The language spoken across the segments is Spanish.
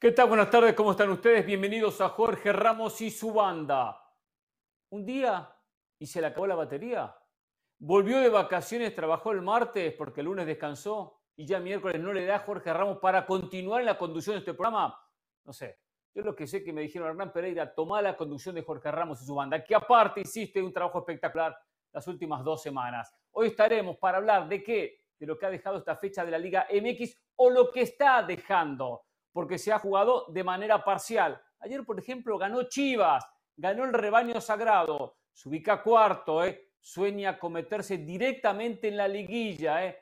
¿Qué tal? Buenas tardes, ¿cómo están ustedes? Bienvenidos a Jorge Ramos y su banda. Un día y se le acabó la batería. Volvió de vacaciones, trabajó el martes porque el lunes descansó y ya miércoles no le da a Jorge Ramos para continuar en la conducción de este programa. No sé, yo lo que sé que me dijeron Hernán Pereira, toma la conducción de Jorge Ramos y su banda, que aparte hiciste un trabajo espectacular las últimas dos semanas. Hoy estaremos para hablar de qué, de lo que ha dejado esta fecha de la Liga MX o lo que está dejando porque se ha jugado de manera parcial. Ayer, por ejemplo, ganó Chivas, ganó el rebaño sagrado, se ubica cuarto, ¿eh? sueña con meterse directamente en la liguilla. ¿eh?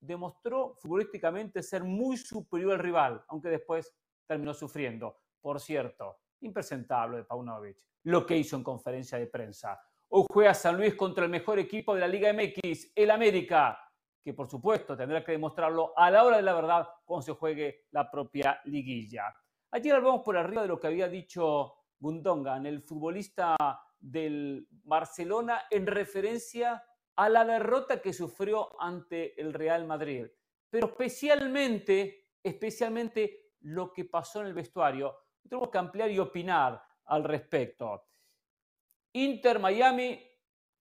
Demostró futbolísticamente ser muy superior al rival, aunque después terminó sufriendo. Por cierto, impresentable de Paunovic, lo que hizo en conferencia de prensa. Hoy juega San Luis contra el mejor equipo de la Liga MX, el América que por supuesto tendrá que demostrarlo a la hora de la verdad cuando se juegue la propia liguilla. Ayer hablamos por arriba de lo que había dicho Gundogan, el futbolista del Barcelona, en referencia a la derrota que sufrió ante el Real Madrid. Pero especialmente, especialmente lo que pasó en el vestuario. Tenemos que ampliar y opinar al respecto. Inter Miami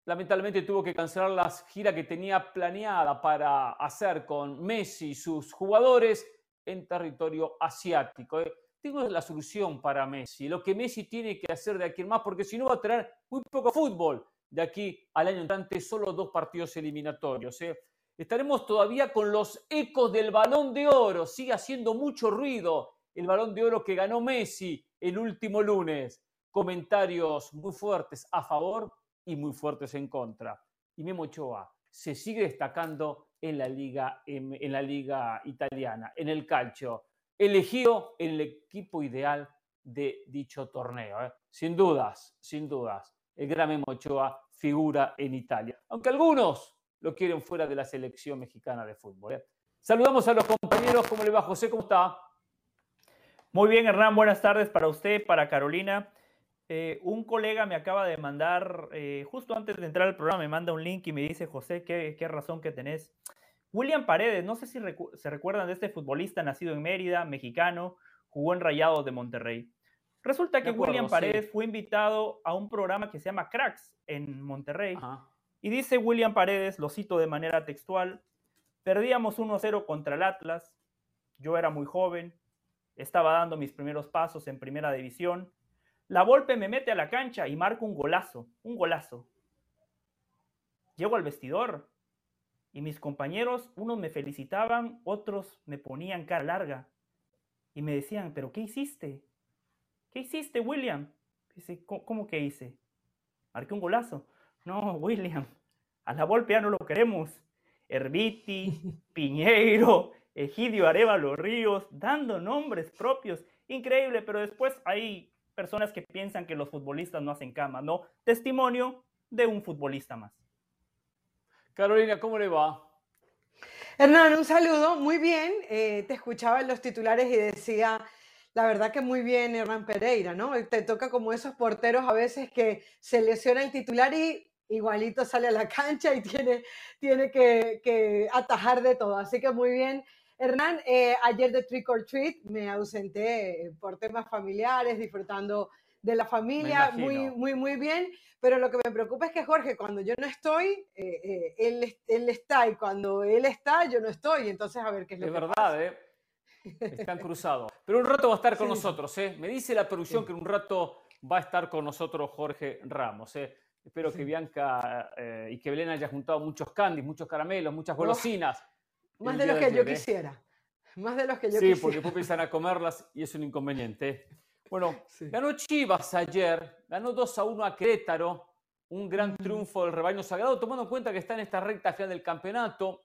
lamentablemente tuvo que cancelar la gira que tenía planeada para hacer con Messi y sus jugadores en territorio asiático. ¿eh? Tengo la solución para Messi, lo que Messi tiene que hacer de aquí en más, porque si no va a tener muy poco fútbol de aquí al año entrante, solo dos partidos eliminatorios. ¿eh? Estaremos todavía con los ecos del balón de oro, sigue haciendo mucho ruido el balón de oro que ganó Messi el último lunes. Comentarios muy fuertes a favor y muy fuertes en contra. Y Memo Ochoa se sigue destacando en la liga, en, la liga italiana, en el calcio, elegido en el equipo ideal de dicho torneo. ¿eh? Sin dudas, sin dudas, el gran Memo Ochoa figura en Italia, aunque algunos lo quieren fuera de la selección mexicana de fútbol. ¿eh? Saludamos a los compañeros, ¿cómo le va José? ¿Cómo está? Muy bien, Hernán, buenas tardes para usted, para Carolina. Eh, un colega me acaba de mandar, eh, justo antes de entrar al programa, me manda un link y me dice, José, qué, razón que tenés. William Paredes, no sé si se recuerdan de este futbolista nacido en Mérida, mexicano, jugó en Rayados de Monterrey. Resulta que William Paredes fue invitado a un programa que se llama Cracks en Monterrey. Y dice William Paredes, lo cito de manera textual, perdíamos 1-0 contra el Atlas, yo era muy joven, estaba dando mis primeros pasos en primera división la Volpe me mete a la cancha y marco un golazo, un golazo. Llego al vestidor y mis compañeros, unos me felicitaban, otros me ponían cara larga y me decían, pero ¿qué hiciste? ¿Qué hiciste, William? Dice, ¿cómo que hice? Marqué un golazo. No, William, a la Volpe ya no lo queremos. Herbiti, Piñeiro, Egidio Arevalo Ríos, dando nombres propios. Increíble, pero después hay personas que piensan que los futbolistas no hacen cama, ¿no? Testimonio de un futbolista más. Carolina, ¿cómo le va? Hernán, un saludo, muy bien. Eh, te escuchaba en los titulares y decía, la verdad que muy bien Hernán Pereira, ¿no? Te toca como esos porteros a veces que se lesiona el titular y igualito sale a la cancha y tiene, tiene que, que atajar de todo. Así que muy bien Hernán, eh, ayer de Trick or Treat me ausenté eh, por temas familiares, disfrutando de la familia, muy, muy, muy bien. Pero lo que me preocupa es que Jorge, cuando yo no estoy, eh, él, él, está y cuando él está, yo no estoy. Entonces, a ver qué es lo es que verdad, ¿eh? Están cruzados. Pero un rato va a estar con nosotros, ¿eh? Me dice la producción que en un rato va a estar con nosotros Jorge Ramos, ¿eh? Espero que Bianca y que Belén haya juntado muchos candies, muchos caramelos, muchas golosinas. Más de los que yo quisiera. Más de los que yo sí, quisiera. Sí, porque después empiezan a comerlas y es un inconveniente. Bueno, ganó Chivas ayer, ganó 2 a 1 a Querétaro, un gran triunfo del rebaño sagrado, tomando en cuenta que está en esta recta final del campeonato,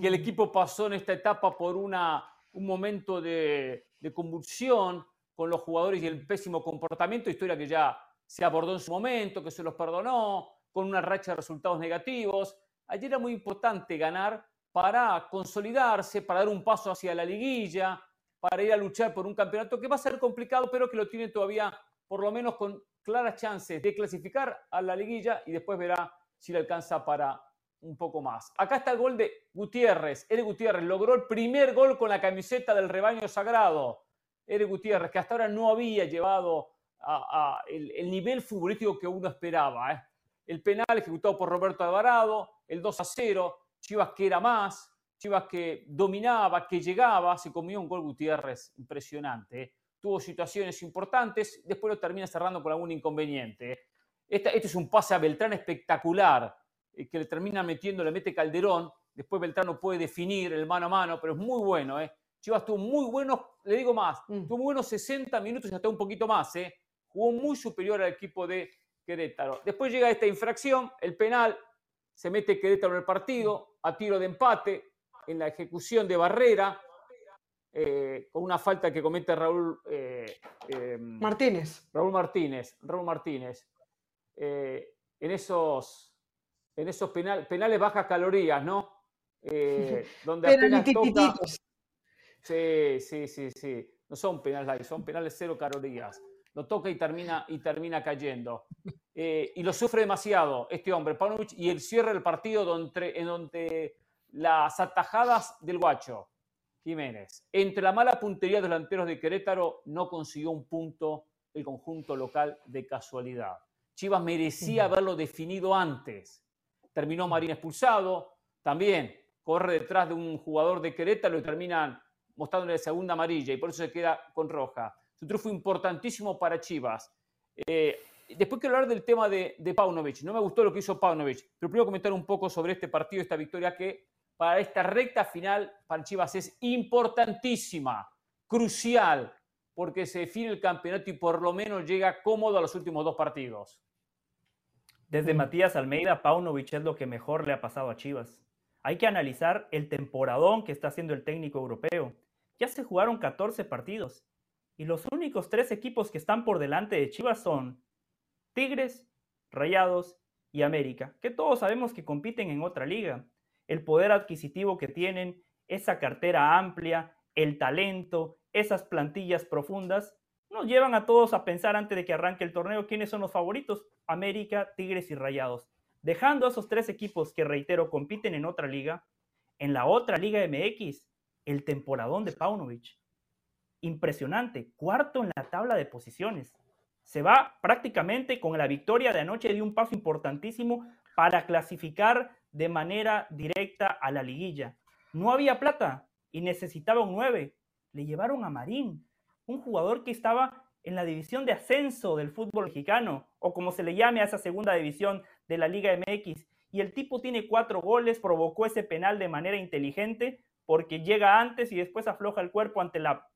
que el equipo pasó en esta etapa por una, un momento de, de convulsión con los jugadores y el pésimo comportamiento, historia que ya se abordó en su momento, que se los perdonó, con una racha de resultados negativos. Ayer era muy importante ganar para consolidarse, para dar un paso hacia la liguilla, para ir a luchar por un campeonato que va a ser complicado, pero que lo tiene todavía por lo menos con claras chances de clasificar a la liguilla y después verá si le alcanza para un poco más. Acá está el gol de Gutiérrez. Eric Gutiérrez logró el primer gol con la camiseta del rebaño sagrado. Eric Gutiérrez, que hasta ahora no había llevado a, el, nivel futbolístico que uno esperaba. ¿eh? El penal ejecutado por Roberto Alvarado, el 2 a 0, Chivas que era más, Chivas que dominaba, que llegaba, se comió un gol Gutiérrez impresionante. ¿eh? Tuvo situaciones importantes, después lo termina cerrando con algún inconveniente. ¿eh? Este, es un pase a Beltrán espectacular, que le termina metiendo, le mete Calderón, después Beltrán no puede definir el mano a mano, pero es muy bueno. ¿eh? Chivas tuvo muy buenos, le digo más, mm. tuvo muy buenos 60 minutos y hasta un poquito más. ¿eh? Jugó muy superior al equipo de Querétaro. Después llega esta infracción, el penal, se mete Querétaro en el partido, a tiro de empate, en la ejecución de Barrera, eh, con una falta que comete Raúl eh, em, Martínez. Raúl Martínez, Raúl Martínez. en esos, en esos penales bajas calorías, ¿no? donde apenas toca, Sí, sí, sí, sí. No son penales son penales cero calorías. Lo toca y termina, y termina cayendo. Eh, y lo sufre demasiado este hombre, Paunovic, y el cierre del partido donde, en donde las atajadas del guacho Jiménez, entre la mala puntería de los delanteros de Querétaro, no consiguió un punto el conjunto local de casualidad. Chivas merecía haberlo definido antes. Terminó Marín expulsado, también corre detrás de un jugador de Querétaro y terminan mostrándole la segunda amarilla y por eso se queda con roja. Un triunfo importantísimo para Chivas. Eh, después quiero hablar del tema de, de Paunovic. No me gustó lo que hizo Paunovic, pero primero comentar un poco sobre este partido, esta victoria que para esta recta final para Chivas es importantísima, crucial, porque se define el campeonato y por lo menos llega cómodo a los últimos dos partidos. Desde Matías Almeida, Paunovic es lo que mejor le ha pasado a Chivas. Hay que analizar el temporadón que está haciendo el técnico europeo. Ya se jugaron 14 partidos y los únicos tres equipos que están por delante de Chivas son Tigres, Rayados y América, que todos sabemos que compiten en otra liga. El poder adquisitivo que tienen, esa cartera amplia, el talento, esas plantillas profundas, nos llevan a todos a pensar antes de que arranque el torneo quiénes son los favoritos, América, Tigres y Rayados. Dejando a esos tres equipos que, reitero, compiten en otra liga, en la otra Liga MX, el temporadón de Paunovic. Impresionante, cuarto en la tabla de posiciones. Se va prácticamente con la victoria de anoche de un paso importantísimo para clasificar de manera directa a la liguilla. No había plata y necesitaba un 9. Le llevaron a Marín, un jugador que estaba en la división de ascenso del fútbol mexicano, o como se le llame a esa segunda división de la Liga MX. Y el tipo tiene cuatro goles, provocó ese penal de manera inteligente, porque llega antes y después afloja el cuerpo ante la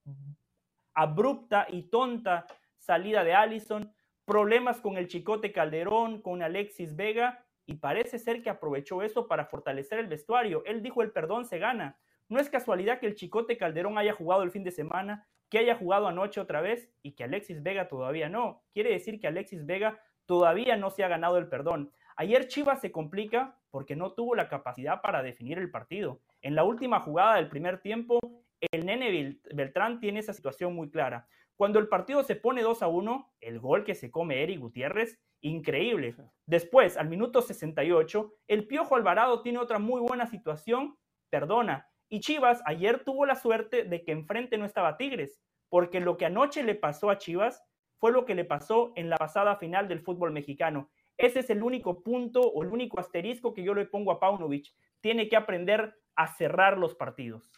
abrupta y tonta salida de Allison, problemas con el Chicote Calderón, con Alexis Vega, y parece ser que aprovechó eso para fortalecer el vestuario. Él dijo el perdón se gana. No es casualidad que el Chicote Calderón haya jugado el fin de semana, que haya jugado anoche otra vez y que Alexis Vega todavía no. Quiere decir que Alexis Vega todavía no se ha ganado el perdón. Ayer Chivas se complica porque no tuvo la capacidad para definir el partido. En la última jugada del primer tiempo, el nene Beltrán tiene esa situación muy clara. Cuando el partido se pone 2 a 1, el gol que se come Eric Gutiérrez, increíble. Después, al minuto 68, el Piojo Alvarado tiene otra muy buena situación, perdona. Y Chivas ayer tuvo la suerte de que enfrente no estaba Tigres, porque lo que anoche le pasó a Chivas fue lo que le pasó en la pasada final del fútbol mexicano. Ese es el único punto o el único asterisco que yo le pongo a Paunovic. Tiene que aprender a cerrar los partidos.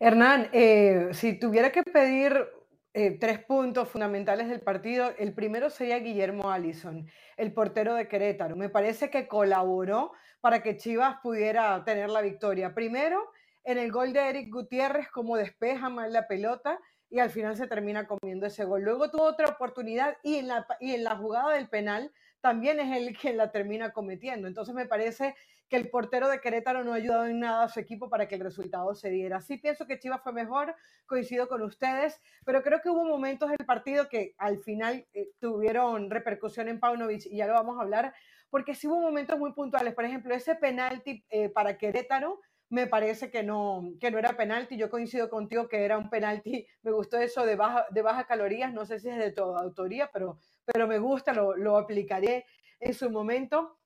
Hernán, eh, si tuviera que pedir eh, tres puntos fundamentales del partido, el primero sería Guillermo Allison, el portero de Querétaro. Me parece que colaboró para que Chivas pudiera tener la victoria. Primero, en el gol de Eric Gutiérrez, como despeja mal la pelota y al final se termina comiendo ese gol. Luego tuvo otra oportunidad y en la, y en la jugada del penal también es él quien la termina cometiendo. Entonces me parece que el portero de Querétaro no ha ayudado en nada a su equipo para que el resultado se diera. Sí pienso que Chivas fue mejor, coincido con ustedes, pero creo que hubo momentos del partido que al final eh, tuvieron repercusión en Paunovic y ya lo vamos a hablar, porque sí hubo momentos muy puntuales. Por ejemplo, ese penalti eh, para Querétaro me parece que no, que no era penalti. Yo coincido contigo que era un penalti. Me gustó eso de baja, de baja calorías. No sé si es de toda autoría, pero, pero me gusta, lo, lo aplicaré en su momento.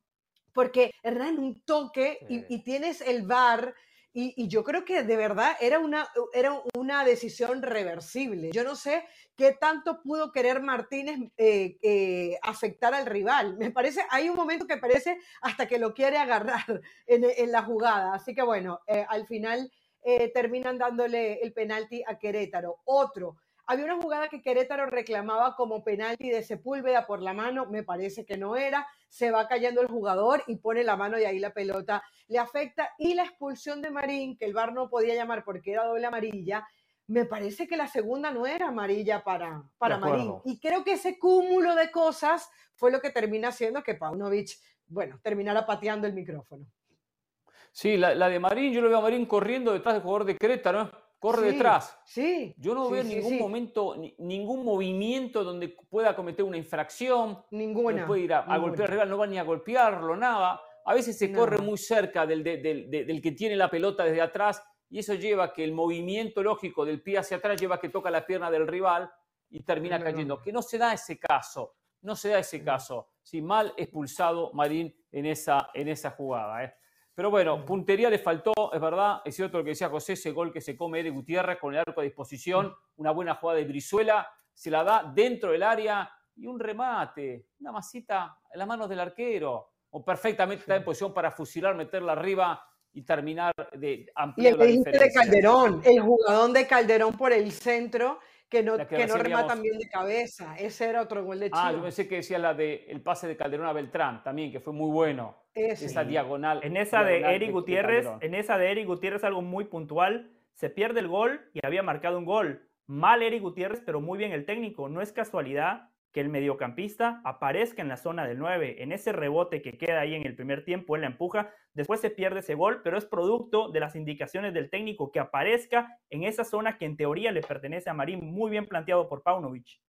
Porque Hernán, un toque y, tienes el bar Y, yo creo que de verdad era una, era una decisión reversible. Yo no sé qué tanto pudo querer Martínez eh, eh, afectar al rival. Me parece, hay un momento que parece hasta que lo quiere agarrar en, la jugada. Así que bueno, eh, al final terminan dándole el penalti a Querétaro. Otro había una jugada que Querétaro reclamaba como penalti de Sepúlveda por la mano, me parece que no era, se va cayendo el jugador y pone la mano y ahí la pelota le afecta. Y la expulsión de Marín, que el VAR no podía llamar porque era doble amarilla, me parece que la segunda no era amarilla para, para Marín. Y creo que ese cúmulo de cosas fue lo que termina haciendo que Paunovic, bueno, terminara pateando el micrófono. Sí, la, la, de Marín, yo lo veo a Marín corriendo detrás del jugador de Querétaro, corre detrás. Sí. Yo no veo ningún momento, ningún movimiento donde pueda cometer una infracción. Ninguna. No puede ir a, golpear al rival, no va ni a golpearlo, nada. A veces se corre muy cerca del, del, que tiene la pelota desde atrás y eso lleva a que el movimiento lógico del pie hacia atrás lleva a que toca la pierna del rival y termina cayendo. Que no se da ese caso, no se da ese caso. Si mal expulsado Marín en esa, en esa jugada. ¿eh? Pero bueno, puntería le faltó, es verdad, es cierto lo que decía José, ese gol que se come de Gutiérrez con el arco a disposición, una buena jugada de Brizuela, se la da dentro del área y un remate, una masita en las manos del arquero, o perfectamente está en posición para fusilar, meterla arriba y terminar de ampliar y el de Calderón, el jugadón de Calderón por el centro, que no, que, no rematan bien de cabeza. Ese era otro gol de Chivas. Ah, yo pensé que decía la de el pase de Calderón a Beltrán también, que fue muy bueno. Esa diagonal. En esa de Eric Gutiérrez, en esa de Eric Gutiérrez algo muy puntual, se pierde el gol y había marcado un gol. Mal Eric Gutiérrez, pero muy bien el técnico. No es casualidad que el mediocampista aparezca en la zona del 9, en ese rebote que queda ahí en el primer tiempo, él la empuja, después se pierde ese gol, pero es producto de las indicaciones del técnico que aparezca en esa zona que en teoría le pertenece a Marín, muy bien planteado por Paunovic.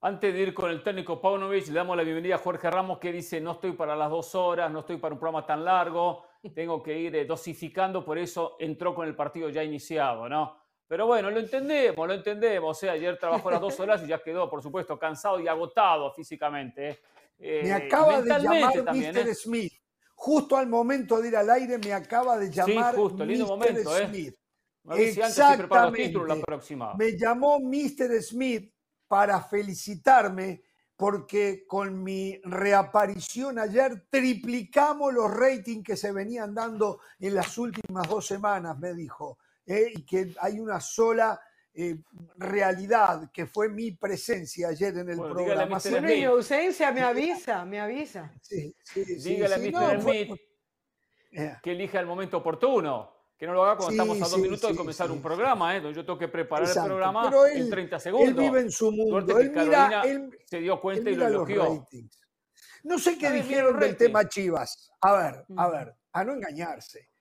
Antes de ir con el técnico Paunovic, le damos la bienvenida a Jorge Ramos que dice, no estoy para las dos horas, no estoy para un programa tan largo, tengo que ir eh, dosificando, por eso entró con el partido ya iniciado, ¿no? Pero bueno, lo entendemos, lo entendemos. O sea, ayer trabajó las dos horas y ya quedó, por supuesto, cansado y agotado físicamente. ¿eh? me acaba de llamar Mr. ¿eh? Smith. Justo al momento de ir al aire me acaba de llamar sí, justo, lindo momento, ¿eh? Smith. Exactamente. la próxima. Me llamó Mr. Smith para felicitarme porque con mi reaparición ayer triplicamos los ratings que se venían dando en las últimas dos semanas, me dijo. ¿Eh? y que hay una sola eh, realidad que fue mi presencia ayer en el programa. Bueno, mi ausencia me avisa, me avisa. Sí, sí, dígale a Mr. Smith que elija el momento oportuno. Que no lo haga cuando estamos a dos minutos de comenzar un programa, ¿eh? donde yo tengo que preparar el programa en 30 segundos. Él vive en su mundo. Él mira, se dio cuenta y lo elogió. No sé qué dijeron del tema Chivas. A ver, a ver, a no engañarse.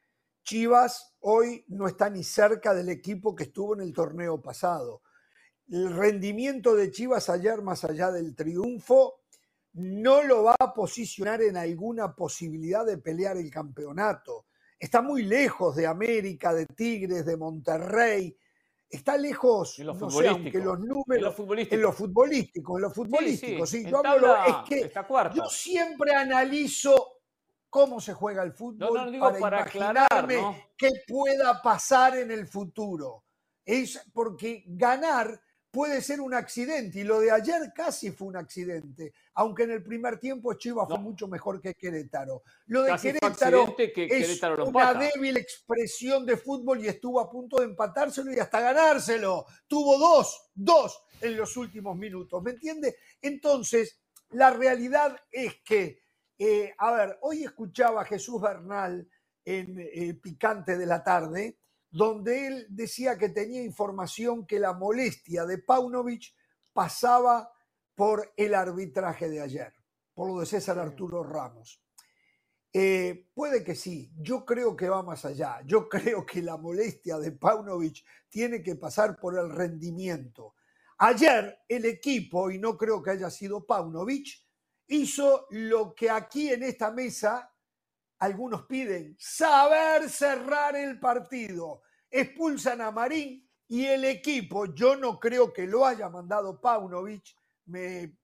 Chivas hoy no está ni cerca del equipo que estuvo en el torneo pasado. El rendimiento de Chivas ayer, más allá del triunfo, no lo va a posicionar en alguna posibilidad de pelear el campeonato. Está muy lejos de América, de Tigres, de Monterrey. Está lejos, en lo no sé, aunque los números. En lo futbolístico. En lo futbolístico, en lo futbolístico. Sí, Yo, es que yo siempre analizo cómo se juega el fútbol para, imaginarme qué pueda pasar en el futuro. Es porque ganar puede ser un accidente y lo de ayer casi fue un accidente, aunque en el primer tiempo Chivas fue mucho mejor que Querétaro. Lo de Querétaro es una débil expresión de fútbol y estuvo a punto de empatárselo y hasta ganárselo. Tuvo dos, dos en los últimos minutos, ¿me entiende? Entonces, la realidad es que eh, a ver, hoy escuchaba a Jesús Bernal en eh, Picante de la Tarde, donde él decía que tenía información que la molestia de Paunovic pasaba por el arbitraje de ayer, por lo de César Arturo Ramos. Eh, puede que sí, yo creo que va más allá. Yo creo que la molestia de Paunovic tiene que pasar por el rendimiento. Ayer el equipo, y no creo que haya sido Paunovic, hizo lo que aquí en esta mesa algunos piden, saber cerrar el partido. Expulsan a Marín y el equipo, yo no creo que lo haya mandado Paunovic, me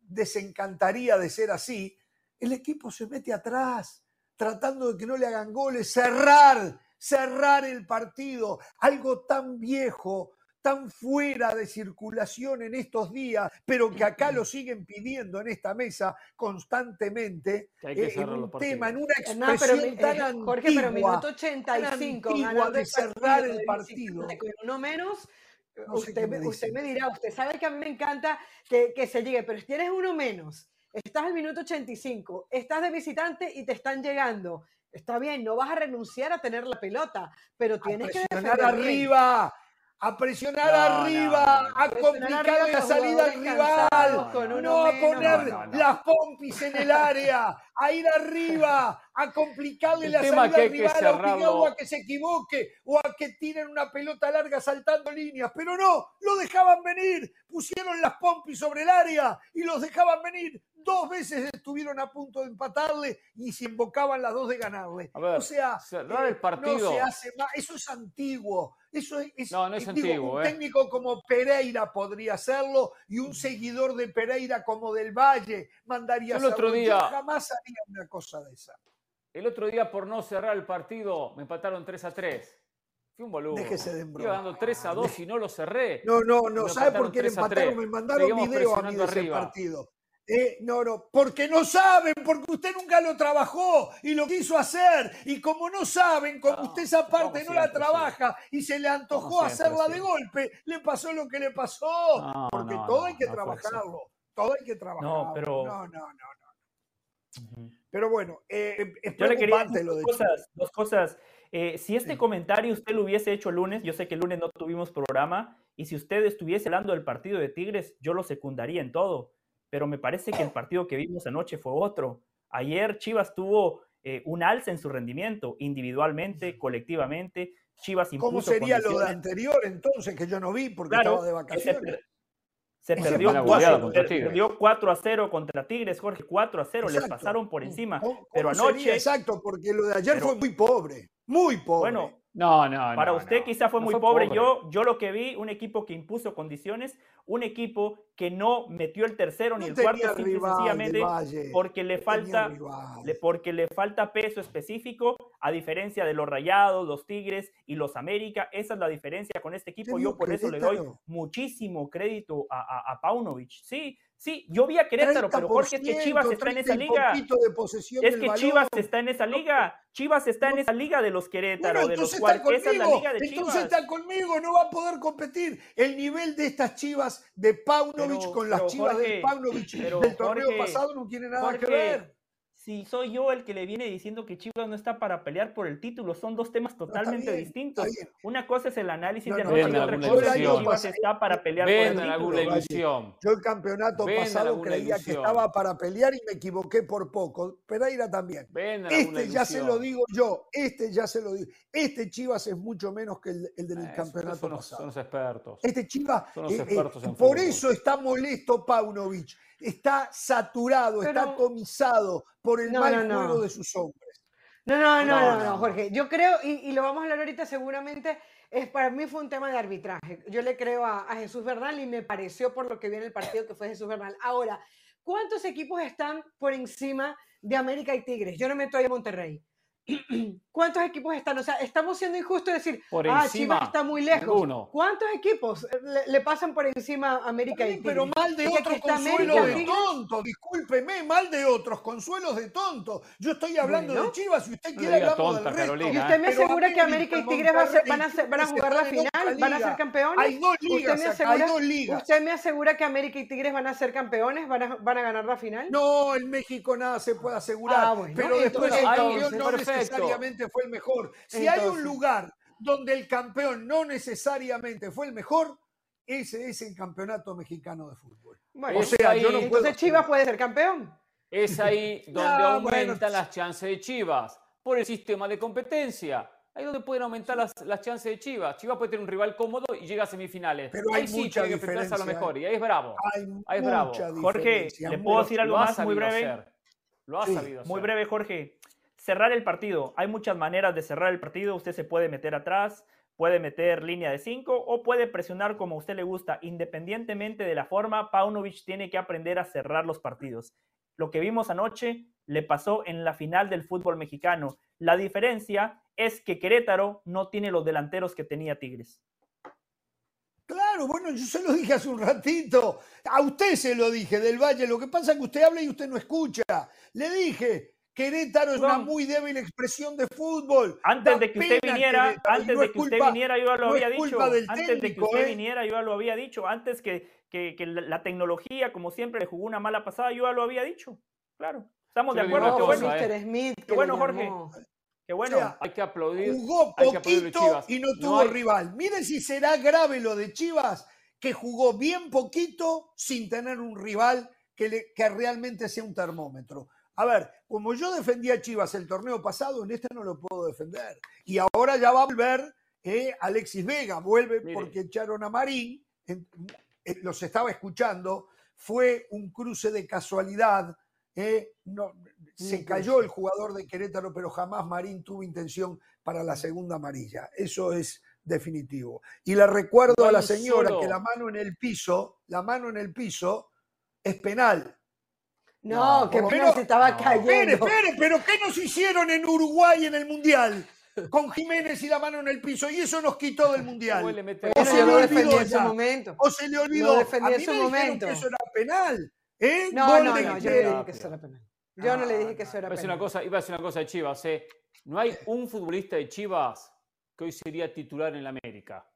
desencantaría de ser así, el equipo se mete atrás, tratando de que no le hagan goles, cerrar, cerrar el partido, algo tan viejo, tan fuera de circulación en estos días, pero que acá lo siguen pidiendo en esta mesa constantemente, eh, en un tema, en una expresión tan antigua, Jorge, pero minuto 85, antigua de cerrar el partido. Con uno menos, usted, me, usted me dirá, usted sabe que a mí me encanta que, que se llegue, pero si tienes uno menos, estás al minuto 85, estás de visitante y te están llegando. Está bien, no vas a renunciar a tener la pelota, pero tienes que defender arriba a presionar arriba, a complicar la salida al rival, no a poner las pompis en el área, a ir arriba, a complicarle la salida al rival, a a que se equivoque o a que tiren una pelota larga saltando líneas, pero no, lo dejaban venir, pusieron las pompis sobre el área y los dejaban venir. Dos veces estuvieron a punto de empatarle y se invocaban las dos de ganarle. o sea, cerrar el partido. No se hace más. Eso es antiguo. Eso es, no, no es antiguo, un ¿eh? técnico como Pereira podría hacerlo y un seguidor de Pereira como del Valle mandaría el otro día, Yo jamás haría una cosa de esa. El otro día por no cerrar el partido me empataron 3 a 3. Fui un boludo. Déjese de Iba dando 3 a 2 y no lo cerré. No, no, no. ¿Sabe por qué le empataron? Me mandaron video a mí de ese partido. Eh, no, no, porque no saben, porque usted nunca lo trabajó y lo quiso hacer. Y como no saben, como usted esa parte no la trabaja y se le antojó hacerla de golpe, le pasó lo que le pasó. porque todo hay que trabajarlo. Todo hay que trabajarlo. No, pero... no, no, no. Pero bueno, eh, es Yo le quería dos cosas. Dos cosas. Eh, si este comentario usted lo hubiese hecho el lunes, yo sé que el lunes no tuvimos programa, y si usted estuviese hablando del partido de Tigres, yo lo secundaría en todo pero me parece que el partido que vimos anoche fue otro. Ayer Chivas tuvo eh, un alza en su rendimiento, individualmente, colectivamente. Chivas impuso ¿Cómo sería lo de anterior entonces, que yo no vi porque estaba de vacaciones? Se, perdió, 4, a 0 contra Tigres, Jorge, 4 a 0, les pasaron por encima. pero anoche. exacto, porque lo de ayer fue muy pobre, muy pobre. Bueno, no, no, Para usted quizá fue muy pobre. Yo, yo lo que vi, un equipo que impuso condiciones, un equipo que no metió el tercero ni el cuarto, sencillamente porque le falta, porque le falta peso específico, a diferencia de los Rayados, los Tigres y los América. Esa es la diferencia con este equipo. Yo por eso le doy muchísimo crédito a, a, a Paunovic. Sí, Sí, yo vi a Querétaro, pero Jorge, es que Chivas está en esa liga. es que Chivas está en esa liga. Chivas está en esa liga de los Querétaro, de los cuales esa es la liga de Chivas. Entonces está conmigo, no va a poder competir. El nivel de estas Chivas de Paunovic con las Chivas de Paunovic del torneo pasado no tiene nada que ver si soy yo el que le viene diciendo que Chivas no está para pelear por el título, son dos temas totalmente distintos. Una cosa es el análisis de noche y otra cosa es que Chivas está para pelear por el título. Ilusión. Yo el campeonato pasado creía que estaba para pelear y me equivoqué por poco. Pereira también. este ya se lo digo yo, este ya se lo digo. Este Chivas es mucho menos que el, del eh, campeonato son, pasado. Son los expertos. Este Chivas, son los eh, expertos eh, por eso está molesto Paunovic está saturado, está atomizado por el mal juego de sus hombres. No, no, no, no, Jorge. Yo creo, y, lo vamos a hablar ahorita seguramente, es para mí fue un tema de arbitraje. Yo le creo a, a Jesús Bernal y me pareció por lo que viene el partido que fue Jesús Bernal. Ahora, ¿cuántos equipos están por encima de América y Tigres? Yo no me estoy a Monterrey. ¿Cuántos equipos están? O sea, estamos siendo injustos decir, por ah, Chivas está muy lejos. ¿Cuántos equipos le, pasan por encima a América y Pero mal de otros consuelos de tonto, discúlpeme, mal de otros consuelos de tonto. Yo estoy hablando de Chivas y usted quiere hablar del resto. ¿Y usted me asegura que América y Tigres van, a, jugar la final? ¿Van a ser campeones? Hay dos ligas, ¿Usted me asegura, hay dos ligas. ¿Usted me asegura que América y Tigres van a ser campeones? ¿Van a, van a ganar la final? No, en México nada se puede asegurar. Ah, pero después el campeón no necesariamente fue el mejor. Si hay un lugar donde el campeón no necesariamente fue el mejor, ese es el campeonato mexicano de fútbol. o sea, yo no puedo entonces Chivas puede ser campeón. Es ahí donde aumentan las chances de Chivas por el sistema de competencia. Ahí donde pueden aumentar las, las, chances de Chivas. Chivas puede tener un rival cómodo y llega a semifinales. Pero hay ahí sí mucha tiene que enfrentarse a lo mejor. Y ahí es bravo. Hay ahí es bravo. Jorge, ¿le puedo decir algo más muy breve? Lo ha sabido Muy breve, Jorge cerrar el partido. Hay muchas maneras de cerrar el partido. Usted se puede meter atrás, puede meter línea de 5 o puede presionar como a usted le gusta. Independientemente de la forma, Paunovic tiene que aprender a cerrar los partidos. Lo que vimos anoche le pasó en la final del fútbol mexicano. La diferencia es que Querétaro no tiene los delanteros que tenía Tigres. Claro, bueno, yo se lo dije hace un ratito. A usted se lo dije, del Valle. Lo que pasa es que usted habla y usted no escucha. Le dije, Querétaro es una muy débil expresión de fútbol. Antes de que usted viniera, antes de que usted viniera, yo ya lo había dicho. Antes de que usted ¿eh? viniera, yo ya lo había dicho. Antes que, que, la tecnología, como siempre, le jugó una mala pasada, yo ya lo había dicho. Claro. Estamos de acuerdo. Qué bueno, Mr. Smith, qué bueno Jorge. Qué bueno. hay que aplaudir. Jugó poquito y no tuvo rival. Miren si será grave lo de Chivas, que jugó bien poquito sin tener un rival que, que realmente sea un termómetro. A ver, como yo defendía a Chivas el torneo pasado, en este no lo puedo defender. Y ahora ya va a volver eh, Alexis Vega, vuelve porque echaron a Marín, eh, los estaba escuchando, fue un cruce de casualidad, eh, no, se cayó el jugador de Querétaro, pero jamás Marín tuvo intención para la segunda amarilla. Eso es definitivo. Y le recuerdo a la señora que la mano en el piso, la mano en el piso es penal. No, que se estaba cayendo. Espere, espere, pero ¿qué nos hicieron en Uruguay en el Mundial? Con Jiménez y la mano en el piso, y eso nos quitó del Mundial. O se, le olvidó ese momento. O se le olvidó. a mí ese momento. que eso era penal. ¿eh? No, no, no, yo le dije que eso era penal. Yo no le dije que eso era penal. Una cosa, iba a decir una cosa de Chivas. ¿eh? No hay un futbolista de Chivas que hoy sería titular en la América.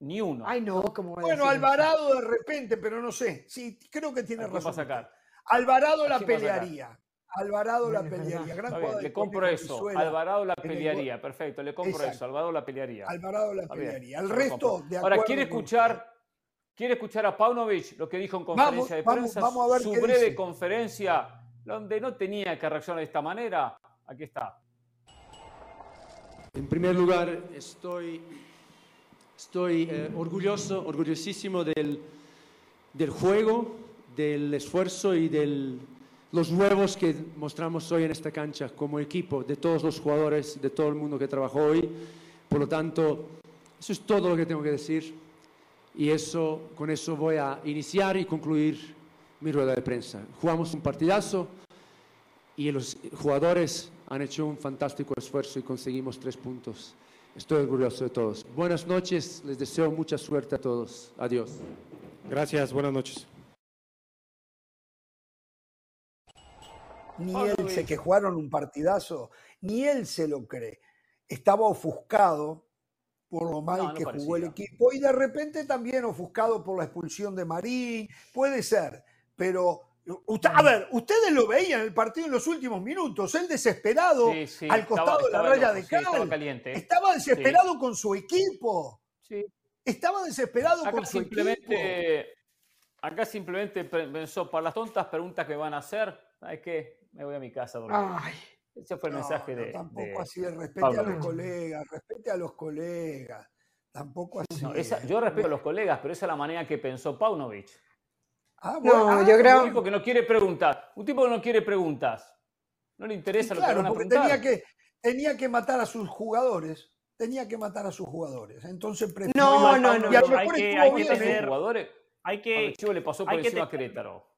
Ni uno. Ay, no, como Bueno, Alvarado de repente, pero no sé. Sí, creo que tiene razón. sacar? Alvarado la pelearía. Alvarado la pelearía. le compro eso. Alvarado la pelearía. Perfecto, le compro eso. Alvarado la pelearía. Alvarado la pelearía. El resto de Ahora, ¿quiere escuchar, ¿quiere escuchar a Paunovic lo que dijo en conferencia de prensa? Vamos, a ver su breve conferencia donde no tenía que reaccionar de esta manera. Aquí está. En primer lugar, estoy, estoy eh, orgulloso, orgullosísimo del, del juego, del esfuerzo y de los huevos que mostramos hoy en esta cancha como equipo, de todos los jugadores, de todo el mundo que trabajó hoy. Por lo tanto, eso es todo lo que tengo que decir y eso, con eso voy a iniciar y concluir mi rueda de prensa. Jugamos un partidazo y los jugadores han hecho un fantástico esfuerzo y conseguimos tres puntos. Estoy orgulloso de todos. Buenas noches, les deseo mucha suerte a todos. Adiós. Gracias, buenas noches. Ni él sé que jugaron un partidazo, ni él se lo cree. Estaba ofuscado por lo mal que jugó el equipo y de repente también ofuscado por la expulsión de Marín. Puede ser, pero a ver, ustedes lo veían en el partido en los últimos minutos, él desesperado al costado de la raya de cal. Estaba, desesperado con su equipo. Estaba desesperado con su equipo. Acá simplemente pensó, para las tontas preguntas que van a hacer, ¿sabes qué? Me voy a mi casa. Ese fue el mensaje de. Tampoco así, respete a los colegas, respete a los colegas. Tampoco así. yo respeto a los colegas, pero esa es la manera que pensó Paunovic. Ah, bueno, no, yo ah, creo. Un tipo que no quiere preguntar. Un tipo que no quiere preguntas. No le interesa lo que van a preguntar. Tenía que, tenía que matar a sus jugadores. Tenía que matar a sus jugadores. Entonces prefirió. No, no, no. hay que, hay que tener, jugadores. Hay que. Chivo le pasó por encima a Querétaro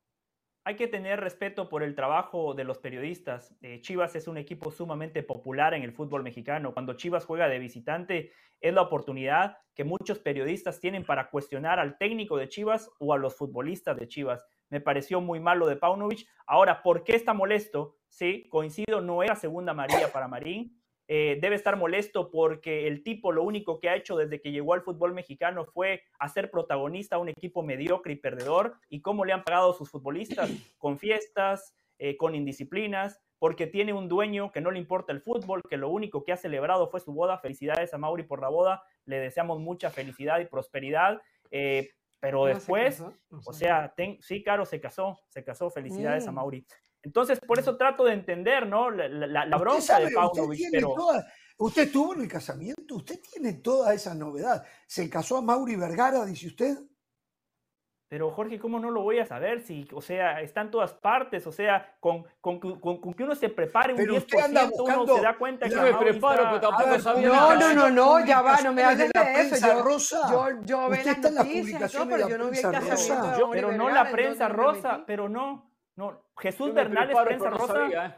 hay que tener respeto por el trabajo de los periodistas. Eh, Chivas es un equipo sumamente popular en el fútbol mexicano. Cuando Chivas juega de visitante, es la oportunidad que muchos periodistas tienen para cuestionar al técnico de Chivas o a los futbolistas de Chivas. Me pareció muy malo de Paunovic. Ahora, ¿por qué está molesto? Sí, coincido, no era segunda María para Marín. Eh, debe estar molesto porque el tipo lo único que ha hecho desde que llegó al fútbol mexicano fue hacer protagonista a un equipo mediocre y perdedor. ¿Y cómo le han pagado sus futbolistas? Con fiestas, eh, con indisciplinas, porque tiene un dueño que no le importa el fútbol, que lo único que ha celebrado fue su boda. Felicidades a Mauri por la boda, le deseamos mucha felicidad y prosperidad. Eh, pero después, o sea, sí, Caro se casó, se casó, felicidades a mm. Mauri. Entonces, por eso trato de entender, ¿no? La, la, bronca de Paunovic. Pero... usted estuvo en el casamiento, usted tiene toda esa novedad. ¿Se casó a Mauri Vergara, dice usted? Pero Jorge, ¿cómo no lo voy a saber? Si, o sea, está en todas partes, o sea, con, con, con, que uno se prepare un pero 10%, uno se da cuenta que... Yo me preparo, pero tampoco sabía No, no, no, no, ya va, no me hables de, eso. Yo, rosa. yo, yo veo las noticias, no, pero yo no vi el casamiento Pero no la prensa rosa, pero no, No, Jesús Bernal es prensa rosa. ¿eh?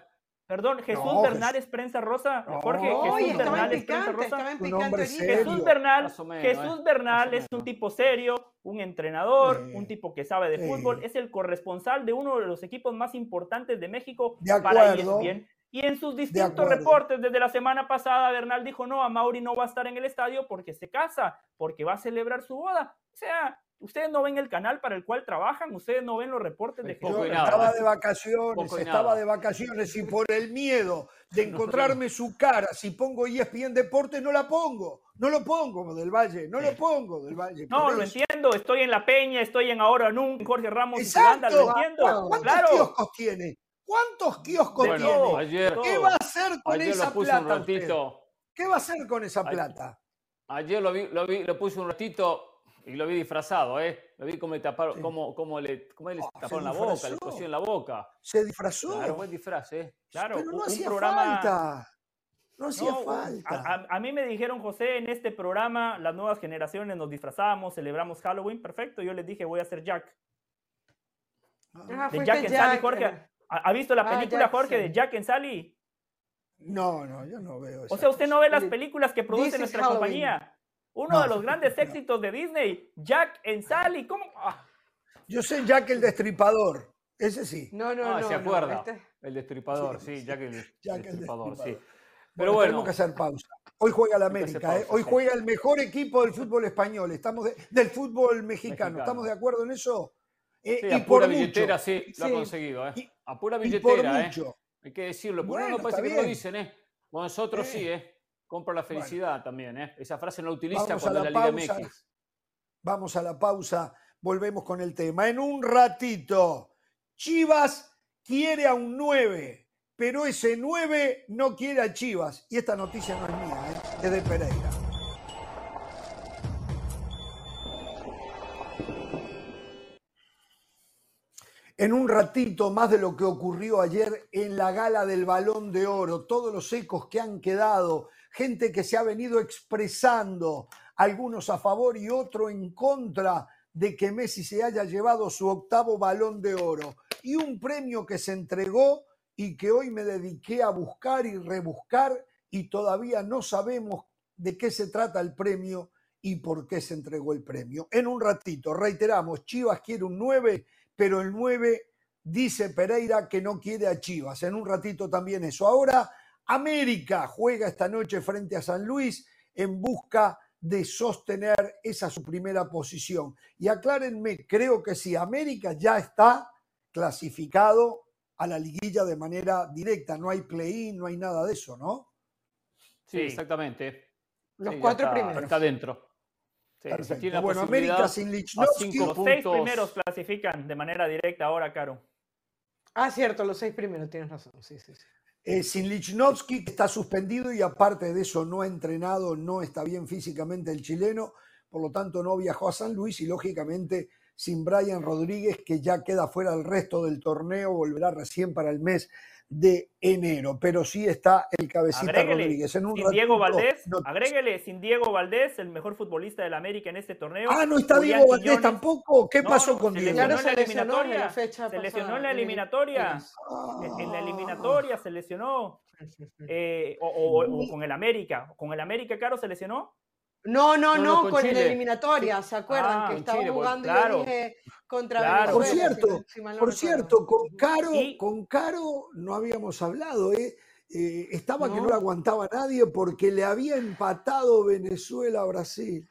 Perdón, Jesús Bernal es prensa rosa. Jorge, Jesús Bernal es prensa rosa. Jesús Bernal, Jesús ¿eh? Bernal es un tipo serio, un entrenador, un tipo que sabe de fútbol, es el corresponsal de uno de los equipos más importantes de México de para ESPN. Y en sus distintos reportes desde la semana pasada, Bernal dijo, no, a Mauri no va a estar en el estadio porque se casa, porque va a celebrar su boda. O sea, ustedes no ven el canal para el cual trabajan, ustedes no ven los reportes de Yo estaba de vacaciones, estaba de vacaciones y por el miedo de encontrarme su cara, si pongo ESPN Deportes, no la pongo. No lo pongo del Valle, no lo pongo del Valle. No, lo entiendo, estoy en La Peña, estoy en Ahora Nunca, Jorge Ramos y Banda, lo entiendo. ¿Cuántos claro. kioscos tiene? ¿Cuántos kioscos tiene? ¿Qué va a hacer con esa plata? ¿Qué va a hacer con esa plata? Ayer lo vi, lo vi, lo puse un ratito y lo vi disfrazado, ¿eh? Lo vi como le taparon, cómo, le, cómo le oh, taparon la boca, le pusieron la boca. Se disfrazó. Claro, buen disfraz, ¿eh? Claro, Pero no hacía falta. No hacía falta. A, mí me dijeron, José, en este programa las nuevas generaciones nos disfrazamos, celebramos Halloween, perfecto. Yo les dije, voy a ser Jack. Ah, de Jack en Sally, Jorge. ¿Ha visto la ah, película, Jorge, de Jack and Sally? No, no, yo no veo. O sea, usted no ve las películas que produce nuestra compañía. Uno de los grandes éxitos de Disney, Jack and Sally. ¿Cómo? Ah. Yo sé Jack el Destripador. Ese sí. No, no, ah, no. se acuerda. Este el Destripador, sí, Jack el, Destripador, sí. Pero bueno, tenemos que hacer pausa. Hoy juega la América, ¿eh? hoy juega el mejor equipo del fútbol español, estamos del fútbol mexicano. ¿Estamos de acuerdo en eso? Eh, sí, y a pura billetera sí, lo ha conseguido. ¿eh? a pura billetera, ¿eh? Hay que decirlo. Por bueno, no parece que lo dicen, ¿eh? nosotros sí, ¿eh? Compra la felicidad también, ¿eh? Esa frase no la utiliza cuando la, la Liga MX. Vamos a la pausa, volvemos con el tema. En un ratito, Chivas quiere a un 9, pero ese 9 no quiere a Chivas. Y esta noticia no es mía, ¿eh? es de Pereira. en un ratito más de lo que ocurrió ayer en la gala del balón de oro, todos los ecos que han quedado, gente que se ha venido expresando, algunos a favor y otro en contra de que Messi se haya llevado su octavo balón de oro y un premio que se entregó y que hoy me dediqué a buscar y rebuscar y todavía no sabemos de qué se trata el premio y por qué se entregó el premio. En un ratito, reiteramos, Chivas quiere un 9 pero el 9 dice Pereira que no quiere a Chivas. En un ratito también eso. Ahora América juega esta noche frente a San Luis en busca de sostener esa su primera posición. Y aclárenme, creo que sí, América ya está clasificado a la liguilla de manera directa, no hay play-in, no hay nada de eso, ¿no? Sí, exactamente. Los cuatro primeros. Está dentro bueno, América sin Lichnowsky. Los seis primeros clasifican de manera directa ahora, Caro. Ah, cierto, los seis primeros, tienes razón. Sí, sí, sí. Eh, sin Lichnowsky, que está suspendido y aparte de eso no ha entrenado, no está bien físicamente el chileno, por lo tanto no viajó a San Luis y lógicamente sin Brian Rodríguez, que ya queda fuera del resto del torneo, volverá recién para el mes de enero, pero sí está el cabecita Rodríguez. En un sin Diego Valdés, agréguele, sin Diego Valdés, el mejor futbolista del América en este torneo. Ah, no está Diego Valdés tampoco. ¿Qué pasó con Diego? Se lesionó en la eliminatoria. se lesionó en la eliminatoria. En la eliminatoria se lesionó. Eh, o, con el América. ¿Con el América, Caro, se lesionó? No, no, no, con, la eliminatoria, ¿se acuerdan? Ah, que estaba pues, jugando claro, y dije contra Por cierto, por cierto, con Caro, con Caro no habíamos hablado, ¿eh? eh estaba que no lo aguantaba nadie porque le había empatado Venezuela a Brasil.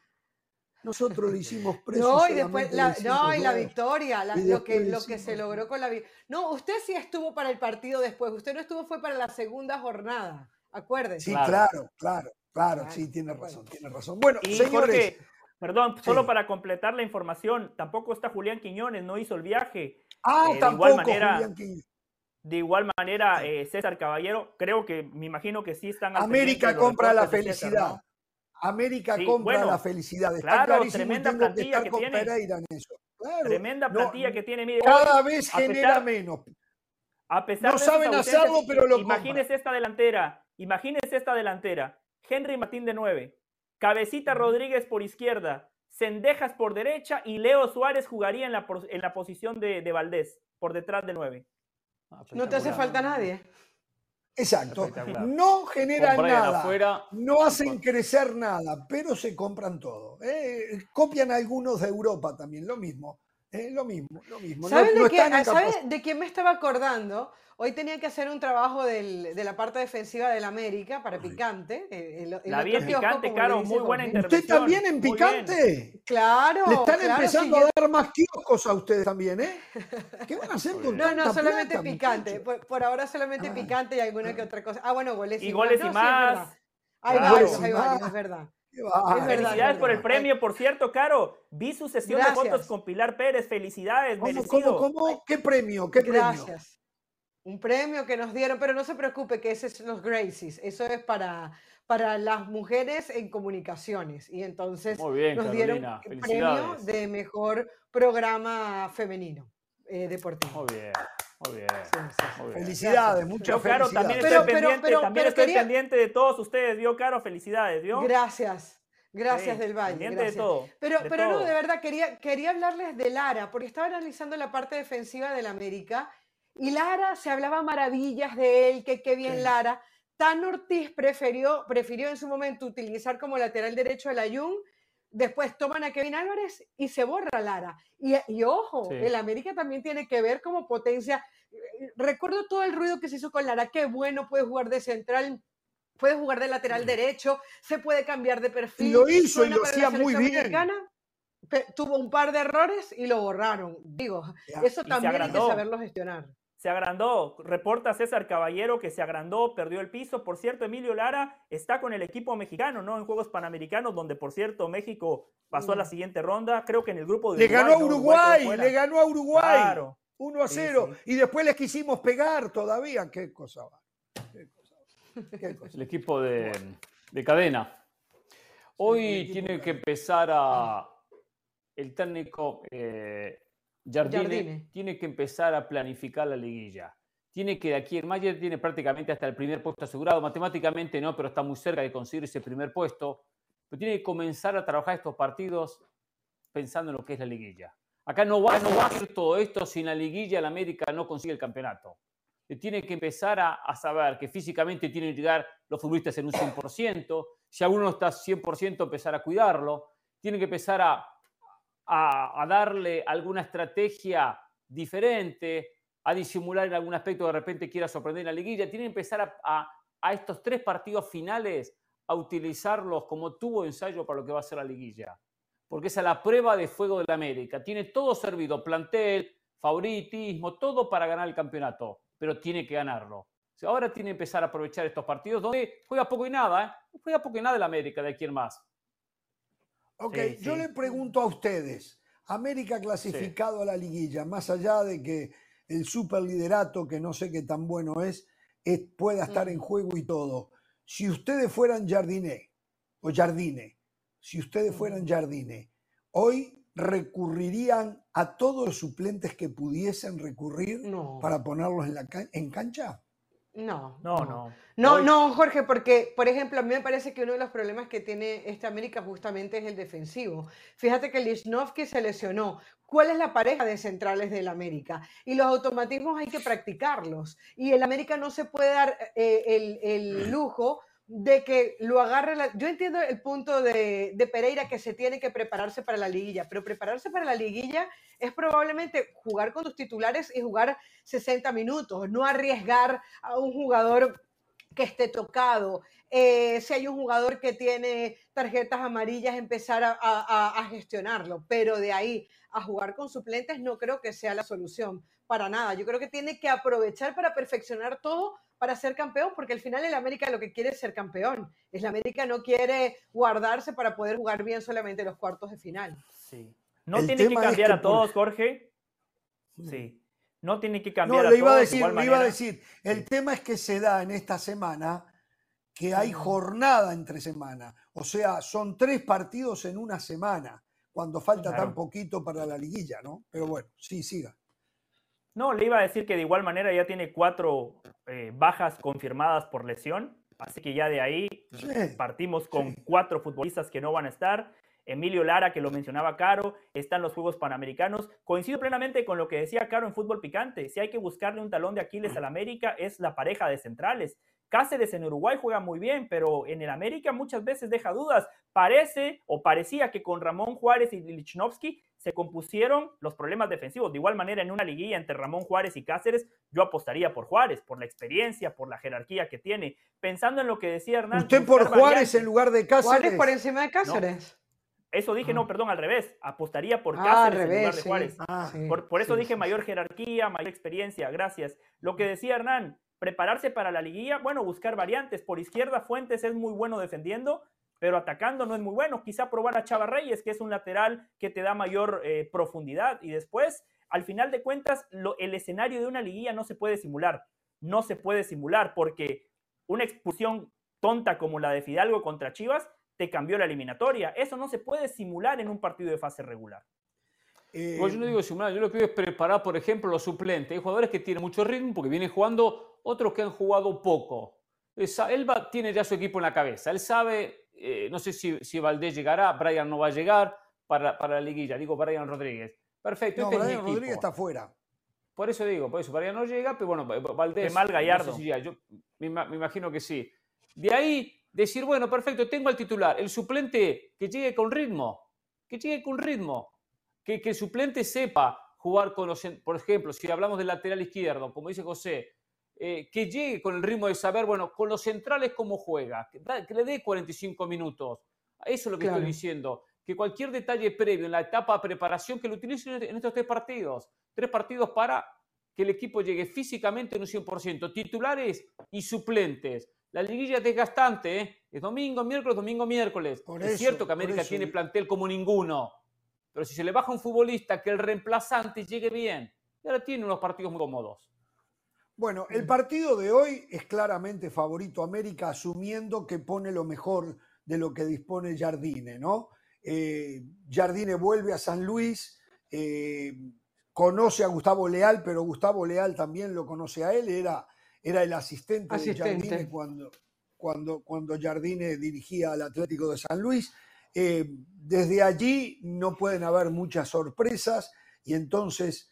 Nosotros le hicimos preso. No, y después la, no, y la victoria, lo, que, lo que se logró con la victoria. No, usted sí estuvo para el partido después, usted no estuvo, fue para la segunda jornada, acuérdese. Sí, claro, claro. Claro, sí, tiene razón, tiene razón. Bueno, señores. Perdón, solo para completar la información, tampoco está Julián Quiñones, no hizo el viaje. Ah, eh, tampoco, de igual manera, Julián Quiñones. De igual manera, eh, César Caballero, creo que me imagino que sí están. América compra la felicidad. América compra la felicidad. Está claro, tremenda plantilla que, tiene. tremenda plantilla que tiene. cada vez genera menos. A pesar no saben hacerlo, pero lo Imagínese esta delantera. Imagínese esta delantera. Henry Martín de 9, Cabecita Rodríguez por izquierda, Cendejas por derecha y Leo Suárez jugaría en la, en la posición de, Valdés, por detrás de 9. Ah, no te hace falta nadie. Exacto. No generan nada, no hacen crecer nada, pero se compran todo. ¿eh? Copian algunos de Europa también, lo mismo. ¿Eh? lo mismo, lo mismo. ¿Saben, de, de quién me estaba acordando? Hoy tenía que hacer un trabajo del, de la parte defensiva del América para Picante. la vi en Picante, Caro, muy buena intervención. ¿Usted también en Picante? Claro. Le están empezando a dar más kioscos a ustedes también, ¿eh? ¿Qué van a hacer con No, no, solamente Picante. Por, ahora solamente ah. Picante y alguna que otra cosa. Ah, bueno, goles y, y goles y más. hay varios, hay varios, es verdad. Felicidades por el premio, por cierto, Caro. Vi su sesión de fotos con Pilar Pérez. Felicidades, ¿Cómo, ¿cómo, cómo? ¿Qué premio? ¿Qué Gracias. premio? un premio que nos dieron, pero no se preocupe que ese es los Gracies, eso es para, para las mujeres en comunicaciones y entonces nos dieron el premio de mejor programa femenino eh, deportivo. Muy bien. Muy bien. Felicidades, muchas Caro, también estoy, pendiente, también estoy pendiente de todos ustedes, ¿vio, Caro? Felicidades, ¿vio? Gracias. Gracias del Valle. Gracias. De todo, pero pero no, de verdad, quería, quería hablarles de Lara, porque estaba analizando la parte defensiva del América y Lara, se hablaba maravillas de él, que qué bien Lara. Tan Ortiz prefirió, prefirió en su momento utilizar como lateral derecho a la Jung, después toman a Kevin Álvarez y se borra Lara. Y, y ojo, el América también tiene que ver como potencia. Recuerdo todo el ruido que se hizo con Lara, qué bueno, puede jugar de central, puede jugar de lateral derecho, se puede cambiar de perfil. Y lo hizo y lo hacía muy bien. Tuvo un par de errores y lo borraron. Digo, eso también hay que saberlo gestionar se agrandó. Reporta César Caballero que se agrandó, perdió el piso. Por cierto, Emilio Lara está con el equipo mexicano, ¿no? En Juegos Panamericanos, donde por cierto México pasó a la mm. siguiente ronda. Creo que en el grupo de Le ganó a Uruguay, le ganó a Uruguay. Claro. 1 a 0. Y después les quisimos pegar todavía. Qué cosa va. El equipo de, cadena. Hoy tiene que empezar a el técnico eh, Jardine, tiene que empezar a planificar la liguilla. Tiene que de aquí, el Mayer tiene prácticamente hasta el primer puesto asegurado, matemáticamente no, pero está muy cerca de conseguir ese primer puesto. Pero tiene que comenzar a trabajar estos partidos pensando en lo que es la liguilla. Acá no va, no va a hacer todo esto si en la liguilla el América no consigue el campeonato. Tiene que empezar a, a saber que físicamente tienen que llegar los futbolistas en un 100%. Si alguno no está 100%, empezar a cuidarlo. Tiene que empezar a, a, darle alguna estrategia diferente, a disimular en algún aspecto de repente quiera sorprender en la liguilla. Tiene que empezar a, estos tres partidos finales a utilizarlos como tuvo ensayo para lo que va a ser la liguilla. Porque esa es la prueba de fuego de la América. Tiene todo servido, plantel, favoritismo, todo para ganar el campeonato, pero tiene que ganarlo. ahora tiene que empezar a aprovechar estos partidos donde juega poco y nada, ¿eh? juega poco y nada el América de aquí en más. Ok, yo le pregunto a ustedes, América clasificado a la liguilla, más allá de que el superliderato, que no sé qué tan bueno es, pueda estar en juego y todo. Si ustedes fueran Jardine o Jardine, si ustedes fueran Jardine, hoy recurrirían a todos los suplentes que pudiesen recurrir para ponerlos en, la en cancha? No, no, no. No, no, Jorge, porque, por ejemplo, a mí me parece que uno de los problemas que tiene esta América justamente es el defensivo. Fíjate que Lichnowsky se lesionó. ¿Cuál es la pareja de centrales del América? Y los automatismos hay que practicarlos. Y el América no se puede dar eh, el, el lujo de que lo agarre. La... Yo entiendo el punto de, de, Pereira que se tiene que prepararse para la liguilla, pero prepararse para la liguilla es probablemente jugar con tus titulares y jugar 60 minutos, no arriesgar a un jugador que esté tocado. Eh, si hay un jugador que tiene tarjetas amarillas, empezar a, a, a gestionarlo, pero de ahí a jugar con suplentes no creo que sea la solución para nada. Yo creo que tiene que aprovechar para perfeccionar todo para ser campeón, porque al final el América lo que quiere es ser campeón. El América no quiere guardarse para poder jugar bien solamente los cuartos de final. Sí. No tiene que cambiar a todos, Jorge. Sí. No tiene que cambiar no, le iba a decir, le iba a decir, el tema es que se da en esta semana que hay jornada entre semana. O sea, son tres partidos en una semana, cuando falta tan poquito para la liguilla, ¿no? Pero bueno, sí, siga. No, le iba a decir que de igual manera ya tiene cuatro eh, bajas confirmadas por lesión, así que ya de ahí partimos con cuatro futbolistas que no van a estar. Emilio Lara, que lo mencionaba Caro, están los Juegos Panamericanos. Coincido plenamente con lo que decía Caro en fútbol picante. Si hay que buscarle un talón de Aquiles al América, es la pareja de centrales. Cáceres en Uruguay juega muy bien, pero en el América muchas veces deja dudas. Parece o parecía que con Ramón Juárez y Lichnowsky se compusieron los problemas defensivos. De igual manera, en una liguilla entre Ramón Juárez y Cáceres, yo apostaría por Juárez, por la experiencia, por la jerarquía que tiene. Pensando en lo que decía Hernán. ¿Usted por Juárez en lugar de Cáceres? Juárez por encima de Cáceres. Eso dije, no, ah. perdón, al revés. Apostaría por ah, Cáceres en lugar de Juárez. Ah, por, eso dije mayor jerarquía, mayor experiencia. Gracias. Lo que decía Hernán, prepararse para la liguilla, bueno, buscar variantes. Por izquierda, Fuentes es muy bueno defendiendo, pero atacando no es muy bueno. Quizá probar a Chava Reyes, que es un lateral que te da mayor eh, profundidad. Y después, al final de cuentas, el escenario de una liguilla no se puede simular. No se puede simular porque una expulsión tonta como la de Fidalgo contra Chivas te cambió la eliminatoria. Eso no se puede simular en un partido de fase regular. pues yo no digo simular, yo lo que digo es preparar, por ejemplo, los suplentes. Hay jugadores que tienen mucho ritmo porque vienen jugando otros que han jugado poco. Él tiene ya su equipo en la cabeza. Él sabe, eh, no sé si, si, Valdés llegará, Brian no va a llegar para, para la liguilla. Digo, Brian Rodríguez. Perfecto. No, este Brian Rodríguez está fuera. Por eso digo, por eso Brian no llega, pero bueno, Valdés. mal Gallardo. yo me, me, imagino que sí. De ahí decir, bueno, perfecto, tengo al titular, el suplente que llegue con ritmo, que llegue con ritmo, que, que el suplente sepa jugar con los, por ejemplo, si hablamos del lateral izquierdo, como dice José, eh, que llegue con el ritmo de saber, bueno, con los centrales cómo juega, que, le dé 45 minutos. Eso es lo que estoy diciendo. Que cualquier detalle previo en la etapa de preparación, que lo utilice en estos tres partidos. Tres partidos para que el equipo llegue físicamente en un 100%. Titulares y suplentes. La liguilla es desgastante, ¿eh? Es domingo, miércoles, domingo, miércoles. es cierto que América tiene plantel como ninguno. Pero si se le baja a un futbolista que el reemplazante llegue bien, y ahora tiene unos partidos muy cómodos. Bueno, el partido de hoy es claramente favorito América, asumiendo que pone lo mejor de lo que dispone Jardine, ¿no? Eh, Jardine vuelve a San Luis, eh, conoce a Gustavo Leal, pero Gustavo Leal también lo conoce a él, era, era el asistente, de Jardine cuando, cuando, cuando Jardine dirigía al Atlético de San Luis. Eh, desde allí no pueden haber muchas sorpresas y entonces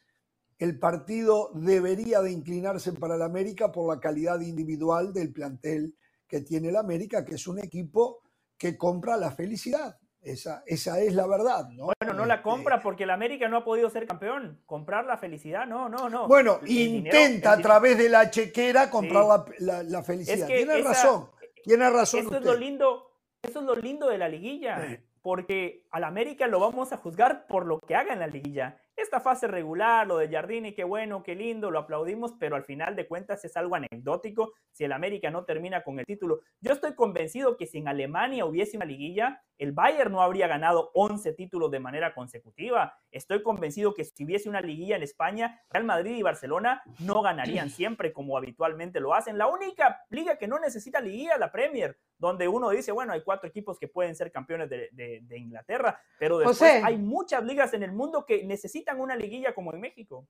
el partido debería de inclinarse para el América por la calidad individual del plantel que tiene el América, que es un equipo que compra la felicidad. Esa, esa es la verdad, ¿no? Bueno, no la este, compra porque el América no ha podido ser campeón. Comprar la felicidad, no, no, no. Bueno, intenta a través de la chequera comprar la, felicidad. tiene razón, tiene razón. Eso es lo lindo, eso es lo lindo de la liguilla. Porque al América lo vamos a juzgar por lo que haga en la liguilla esta fase regular, lo de Jardini, qué bueno, qué lindo, lo aplaudimos, pero al final de cuentas es algo anecdótico si el América no termina con el título. Yo estoy convencido que si en Alemania hubiese una liguilla, el Bayern no habría ganado 11 títulos de manera consecutiva. Estoy convencido que si hubiese una liguilla en España, Real Madrid y Barcelona no ganarían siempre como habitualmente lo hacen. La única liga que no necesita liguilla es la Premier, donde uno dice, bueno, hay cuatro equipos que pueden ser campeones de, Inglaterra, pero después hay muchas ligas en el mundo que necesitan una liguilla como en México.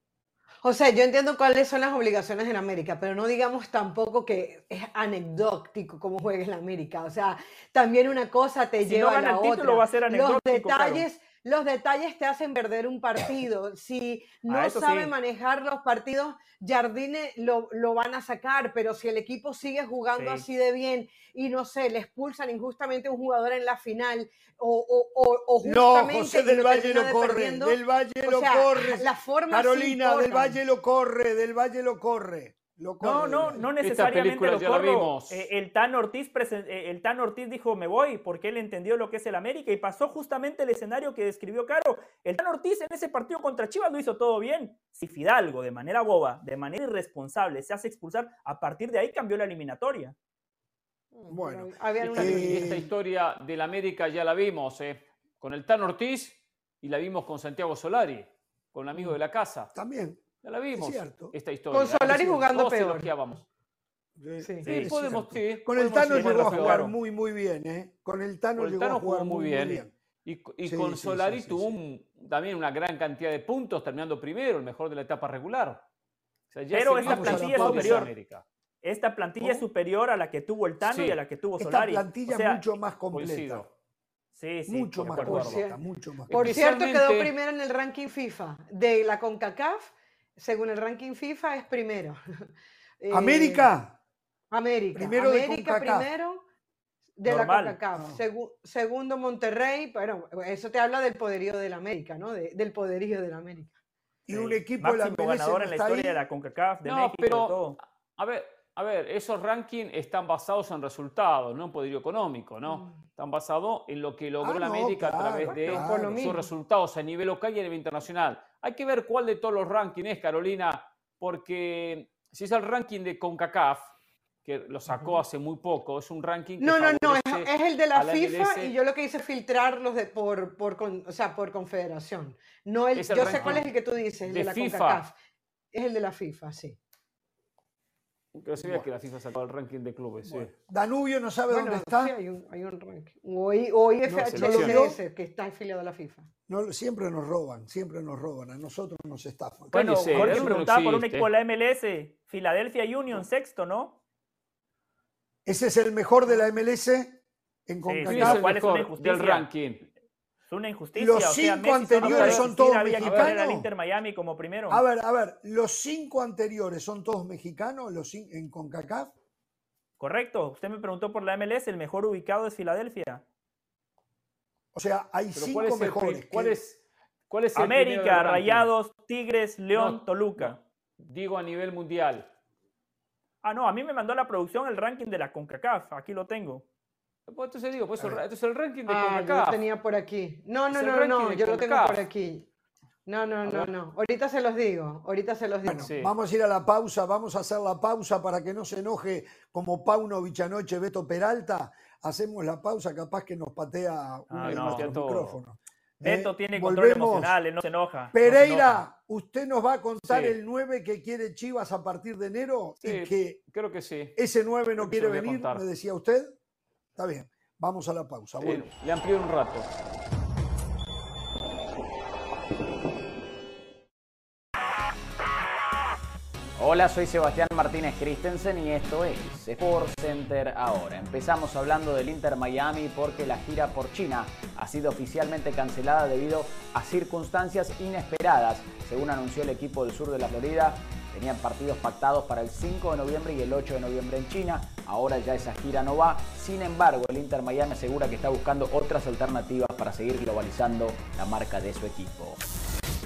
O sea, yo entiendo cuáles son las obligaciones en América, pero no digamos tampoco que es anecdótico cómo juegues en América. O sea, también una cosa te lleva a la título, Va a ser anecdótico, Los detalles, los detalles te hacen perder un partido. Si no sabe manejar los partidos, Jardine lo, lo, van a sacar, pero si el equipo sigue jugando así de bien y no sé, le expulsan injustamente a un jugador en la final o, o, o justamente... No, José del Valle lo corre, del Valle lo corre. La forma Carolina, del Valle lo corre, del Valle lo corre no, no, no necesariamente lo corro. Eh, el, Tan Ortiz eh, el Tan Ortiz dijo me voy porque él entendió lo que es el América y pasó justamente el escenario que describió Caro. El Tan Ortiz en ese partido contra Chivas lo hizo todo bien. Si Fidalgo de manera boba, de manera irresponsable se hace expulsar, a partir de ahí cambió la eliminatoria. Mm, bueno, esta, historia del América ya la vimos eh, con el Tan Ortiz y la vimos con Santiago Solari, con un amigo de la casa. También. Ya la vimos. Esta historia. Con Solari jugando peor. Sí, sí, podemos, sí, Con el Tano llegó a jugar muy, muy bien. ¿eh? Con el Tano, llegó a jugar muy bien. Y, y con Solari tuvo también una gran cantidad de puntos, terminando primero, el mejor de la etapa regular. Pero esta plantilla es superior. Esta plantilla es superior a la que tuvo el Tano y a la que tuvo Solari. Esta plantilla es mucho más completa. Sí, sí. Mucho más corta, mucho más Por cierto, quedó primero en el ranking FIFA de la CONCACAF. Según el ranking FIFA, es primero. Eh, ¿América? América. Primero América, primero de la CONCACAF. segundo Monterrey. Bueno, eso te habla del poderío de la América, ¿no? del poderío de la América. Y un equipo de la ganador en la historia de la CONCACAF, de no, México, pero, todo. A ver, a ver, esos rankings están basados en resultados, no en poderío económico, ¿no? Mm. Están basados en lo que logró ah, la América a través de sus resultados a nivel local y a nivel internacional. Hay que ver cuál de todos los rankings es, Carolina, porque si es el ranking de CONCACAF, que lo sacó hace muy poco, es un ranking que No, no, no, es, el de la, FIFA y yo lo que hice es filtrarlos de, por, por, o sea, por confederación. No el, yo sé cuál es el que tú dices, el de, la FIFA. CONCACAF. Es el de la FIFA, sí. Pero sabía que la FIFA sacó el ranking de clubes. Danubio no sabe dónde está. Sí, hay un, hay un ranking. O, IFHS, que está afiliado a la FIFA. No, siempre nos roban, siempre nos roban. A nosotros nos estafan. Bueno, Jorge preguntaba por un equipo de la MLS. Philadelphia Union, sexto, ¿no? Ese es el mejor de la MLS en CONCACAF. Sí, ¿Cuál es una injusticia? Del ranking. Es una injusticia. Los cinco anteriores son todos mexicanos. Inter Miami como primero. A ver, a ver, los cinco anteriores son todos mexicanos los en CONCACAF. Correcto. Usted me preguntó por la MLS, el mejor ubicado es Filadelfia. O sea, hay cinco mejores. ¿Cuál es, cuál es el América, Rayados, Tigres, León, Toluca. digo a nivel mundial. Ah, no, a mí me mandó la producción el ranking de la CONCACAF. Aquí lo tengo. Pues entonces digo, pues esto es el ranking de ah, CONCACAF. Yo lo tenía por aquí. No, no, no, no, yo lo tengo por aquí. No, no, no, no. Ahorita se los digo. Ahorita se los digo. Bueno, vamos a ir a la pausa. Vamos a hacer la pausa para que no se enoje como Paunovic anoche Beto Peralta. Hacemos la pausa, capaz que nos patea ah, uno de nuestros micrófonos. Beto ¿Eh? tiene control emocional, él no se enoja. Pereira, ¿usted nos va a contar el 9 que quiere Chivas a partir de enero? Sí, y que creo que sí. Ese 9 no quiere venir, me decía usted. Está bien, vamos a la pausa. Bueno. Le amplío un rato. Hola, soy Sebastián Martínez Christensen y esto es Sport Center ahora. Empezamos hablando del Inter Miami porque la gira por China ha sido oficialmente cancelada debido a circunstancias inesperadas. Según anunció el equipo del sur de la Florida, tenían partidos pactados para el 5 de noviembre y el 8 de noviembre en China. Ahora ya esa gira no va. Sin embargo, el Inter Miami asegura que está buscando otras alternativas para seguir globalizando la marca de su equipo.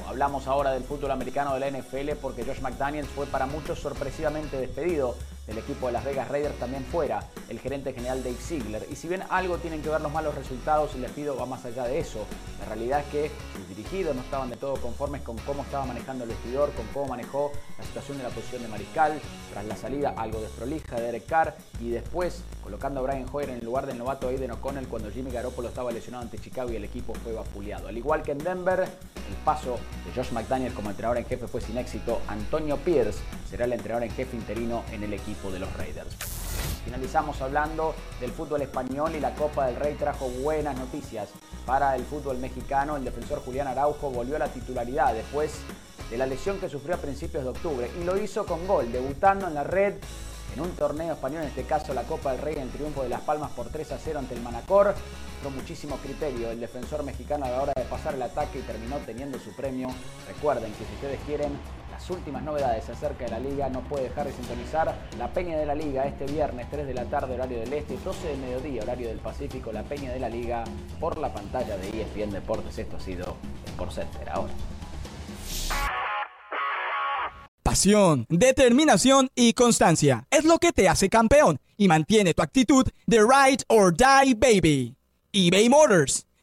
Hablamos ahora del fútbol americano de la NFL porque Josh McDaniels fue para muchos sorpresivamente despedido del equipo de Las Vegas Raiders también fuera el gerente general Dave Ziegler. Y si bien algo tienen que ver los malos resultados, y les pido va más allá de eso. La realidad es que sus dirigidos no estaban de todo conformes con cómo estaba manejando el vestidor, con cómo manejó la situación de la posición de mariscal, tras la salida algo desprolija de Derek Carr y después colocando a Brian Hoyer en el lugar del novato Aiden O'Connell cuando Jimmy Garoppolo estaba lesionado ante Chicago y el equipo fue vapuleado. Al igual que en Denver, el paso de Josh McDaniel como entrenador en jefe fue sin éxito. Antonio Pierce será el entrenador en jefe interino en el equipo de los Raiders. Finalizamos hablando del fútbol español y la Copa del Rey trajo buenas noticias para el fútbol mexicano. El defensor Julián Araujo volvió a la titularidad después de la lesión que sufrió a principios de octubre y lo hizo con gol, debutando en la red en un torneo español, en este caso la Copa del Rey, en el triunfo de Las Palmas por 3 a 0 ante el Manacor. Con muchísimo criterio el defensor mexicano a la hora de pasar el ataque y terminó teniendo su premio. Recuerden que si ustedes quieren últimas novedades acerca de la liga, no puede dejar de sintonizar la Peña de la Liga este viernes 3 de la tarde horario del Este, 12 del mediodía horario del Pacífico, la Peña de la Liga por la pantalla de ESPN Deportes. Esto ha sido por Center ahora. Pasión, determinación y constancia es lo que te hace campeón y mantiene tu actitud de ride or die baby. eBay Motors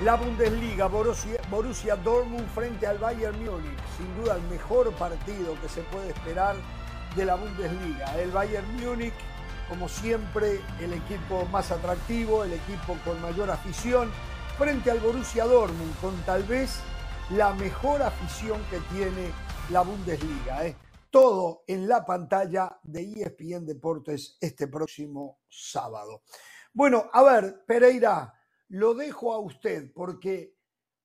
la Bundesliga, Borussia, Borussia Dortmund frente al Bayern Múnich. Sin duda el mejor partido que se puede esperar de la Bundesliga. El Bayern Múnich, como siempre, el equipo más atractivo, el equipo con mayor afición frente al Borussia Dortmund con tal vez la mejor afición que tiene la Bundesliga. ¿eh? Todo en la pantalla de ESPN Deportes este próximo sábado. Bueno, a ver, Pereira, lo dejo a usted porque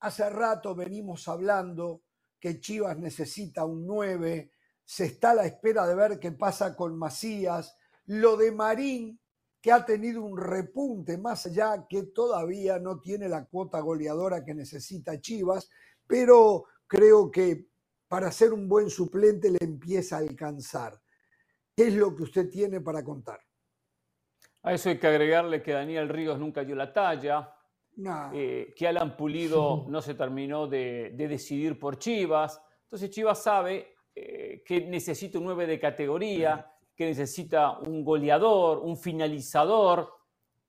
hace rato venimos hablando que Chivas necesita un 9, se está a la espera de ver qué pasa con Macías, lo de Marín que ha tenido un repunte más allá que todavía no tiene la cuota goleadora que necesita Chivas, pero creo que para ser un buen suplente le empieza a alcanzar. ¿Qué es lo que usted tiene para contar? A eso hay que agregarle que Daniel Ríos nunca dio la talla, eh, que Alan Pulido no se terminó de, decidir por Chivas. Entonces Chivas sabe eh, que necesita un 9 de categoría, que necesita un goleador, un finalizador.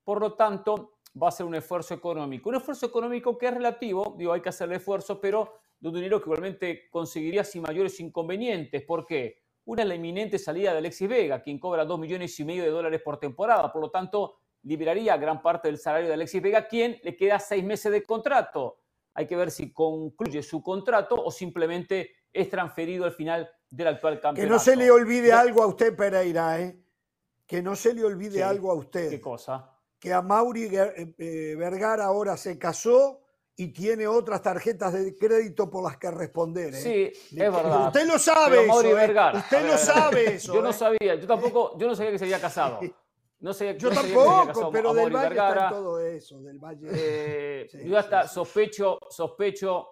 Por lo tanto, va a ser un esfuerzo económico. Un esfuerzo económico que es relativo, digo, hay que hacer el esfuerzo, pero de un dinero que igualmente conseguiría sin mayores inconvenientes. ¿Por qué? Una es la inminente salida de Alexis Vega, quien cobra 2 millones y medio de dólares por temporada. Por lo tanto, liberaría gran parte del salario de Alexis Vega, quien le queda seis meses de contrato. Hay que ver si concluye su contrato o simplemente es transferido al final del actual campeonato. Que no se le olvide algo a usted, Pereira, ¿eh? Que no se le olvide algo a usted. ¿Qué cosa? Que a Mauri eh, eh, Vergara ahora se casó y tiene otras tarjetas de crédito por las que responder. ¿eh? Sí, es verdad. Usted lo sabe eso. Vergara. Usted lo sabe eso. Yo no sabía, yo tampoco, yo no sabía que se había casado. No sé, yo tampoco, pero del Valle Vergara. todo eso, del Valle. yo hasta sospecho, sospecho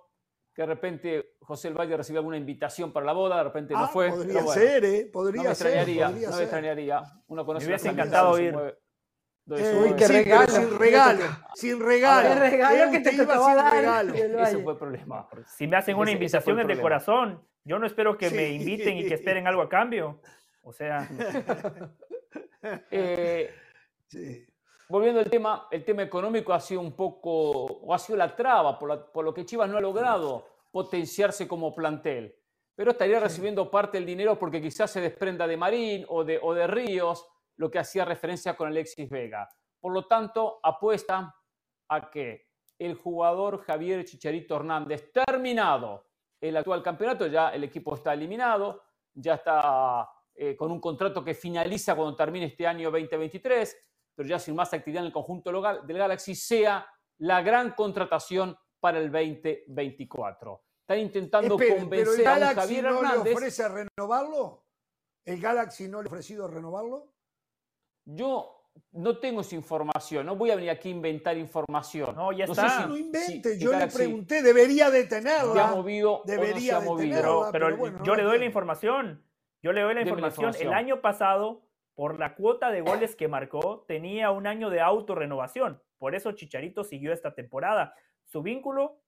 que de repente José el Valle recibió alguna invitación para la boda, de repente no ah, fue. Podría ser, ¿eh? Podría no me extrañaría, ser. no me extrañaría. Uno conoce me hubiese encantado ir. Eh, que regalo, sin regalo, sin regalo. El regalo que te tocaba dar. Regalo. Ese fue el problema. Si me hacen una invitación es de corazón. Yo no espero que me inviten y que esperen algo a cambio. O sea. eh, sí volviendo al tema, el tema económico ha sido un poco, o ha sido la traba, por, lo que Chivas no ha logrado potenciarse como plantel. Pero estaría recibiendo parte del dinero porque quizás se desprenda de Marín o de, o de Ríos, lo que hacía referencia con Alexis Vega. Por lo tanto, apuesta a que el jugador Javier Chicharito Hernández, terminado el actual campeonato, ya el equipo está eliminado, ya está eh, con un contrato que finaliza cuando termine este año 2023, pero ya sin más actividad en el conjunto del Galaxy, sea la gran contratación para el 2024. Están intentando convencer a Javier no Hernández. le ofrece renovarlo? ¿El Galaxy no le ha ofrecido renovarlo? Yo no tengo esa información, no voy a venir aquí a inventar información. No, ya está. Si, no invente, yo le pregunté, debería de tenerla. Se ha movido debería no se ha pero, yo le doy la información. Yo le doy la información. El año pasado por la cuota de goles que marcó, tenía un año de autorrenovación. Por eso Chicharito siguió esta temporada. Su vínculo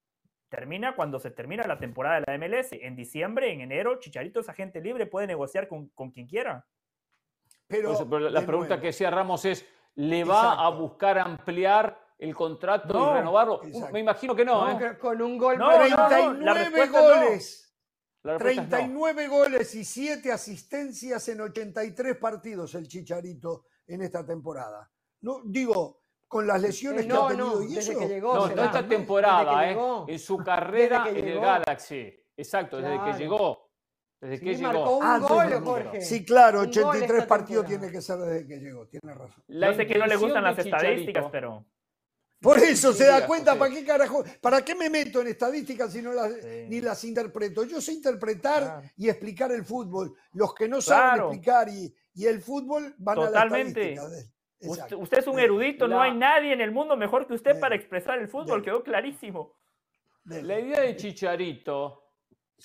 termina cuando se termina la temporada de la MLS. En diciembre, en enero, Chicharito es agente libre, puede negociar con, quien quiera. Pero, la pregunta que decía Ramos es, ¿le va a buscar ampliar el contrato y renovarlo? Me imagino que no. ¿eh? Con un gol. No, 39 goles. 39 goles y 7 asistencias en 83 partidos el Chicharito en esta temporada. No, digo, con las lesiones eh, que ha tenido y eso. Que llegó, no, no esta temporada, eh, en su carrera en el Galaxy. Exacto, desde que llegó. Desde que llegó. Un ah, gol, Jorge. Sí, claro, 83 partidos tiene que ser desde que llegó, tiene razón. no sé que no le gustan las estadísticas, pero. Por eso se da cuenta, ¿para qué carajo? ¿Para qué me meto en estadísticas si no las, ni las interpreto? Yo sé interpretar y explicar el fútbol. Los que no saben explicar y, el fútbol van a la estadística. Usted, usted, es un erudito, no hay nadie en el mundo mejor que usted para expresar el fútbol, quedó clarísimo. La idea de Chicharito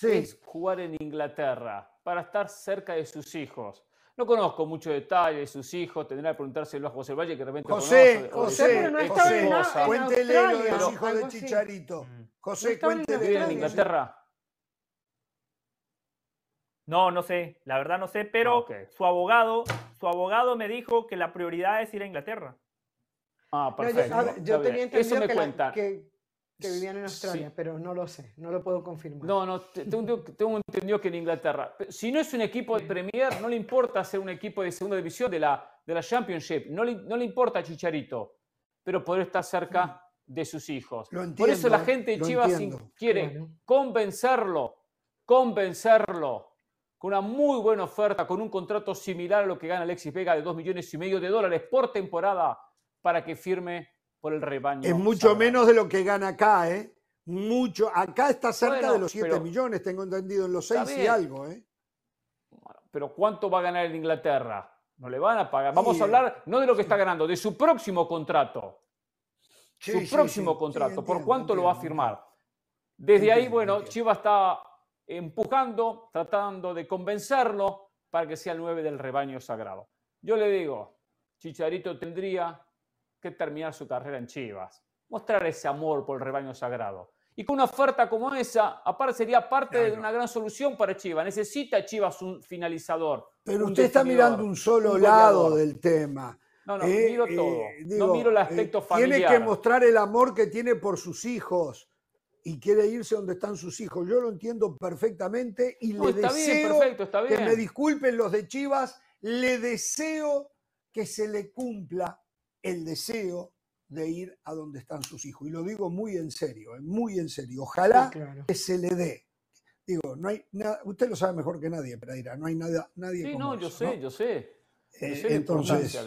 es jugar en Inglaterra para estar cerca de sus hijos. No conozco muchos detalles de sus hijos, tendrá que preguntárselo a José Valle, que de repente José, José, pero no José, José, cuéntele lo de los hijos de Chicharito. Mm. José, cuéntele. en Inglaterra? No, no sé, la verdad no sé, pero su abogado, su abogado me dijo que la prioridad es ir a Inglaterra. Ah, perfecto. yo, tenía entendido que, que, vivían en Australia, pero no lo sé, no lo puedo confirmar. No, no, tengo, tengo, entendido que en Inglaterra. Si no es un equipo de Premier, no le importa ser un equipo de segunda división de la, de la Championship, no le, no le importa a Chicharito, pero poder estar cerca de sus hijos. Por eso la gente de Chivas quiere convencerlo, convencerlo con una muy buena oferta, con un contrato similar a lo que gana Alexis Vega de 2 millones y medio de dólares por temporada para que firme por el rebaño. Es mucho menos de lo que gana acá, ¿eh? Mucho. Acá está cerca de los 7 millones, tengo entendido, en los 6 y algo, ¿eh? Pero ¿cuánto va a ganar en Inglaterra? No le van a pagar. Vamos a hablar no de lo que está ganando, de su próximo contrato. su próximo contrato. ¿Por cuánto lo va a firmar? Desde ahí, bueno, Chivas está empujando, tratando de convencerlo para que sea el 9 del rebaño sagrado. Yo le digo, Chicharito tendría que terminar su carrera en Chivas, mostrar ese amor por el rebaño sagrado. Y con una oferta como esa, aparte sería parte de una gran solución para Chivas. Necesita Chivas un finalizador. Pero usted está mirando un solo lado del tema. No, no, eh, miro todo. Eh, no miro el aspecto familiar. Tiene que mostrar el amor que tiene por sus hijos y quiere irse donde están sus hijos. Yo lo entiendo perfectamente y le deseo que me disculpen los de Chivas, le deseo que se le cumpla el deseo de ir a donde están sus hijos. Y lo digo muy en serio, eh, muy en serio. Ojalá que se le dé. Digo, no hay nada, usted lo sabe mejor que nadie, Pereira, no hay nada, nadie. Sí, no, yo sé, yo sé. Eh, entonces,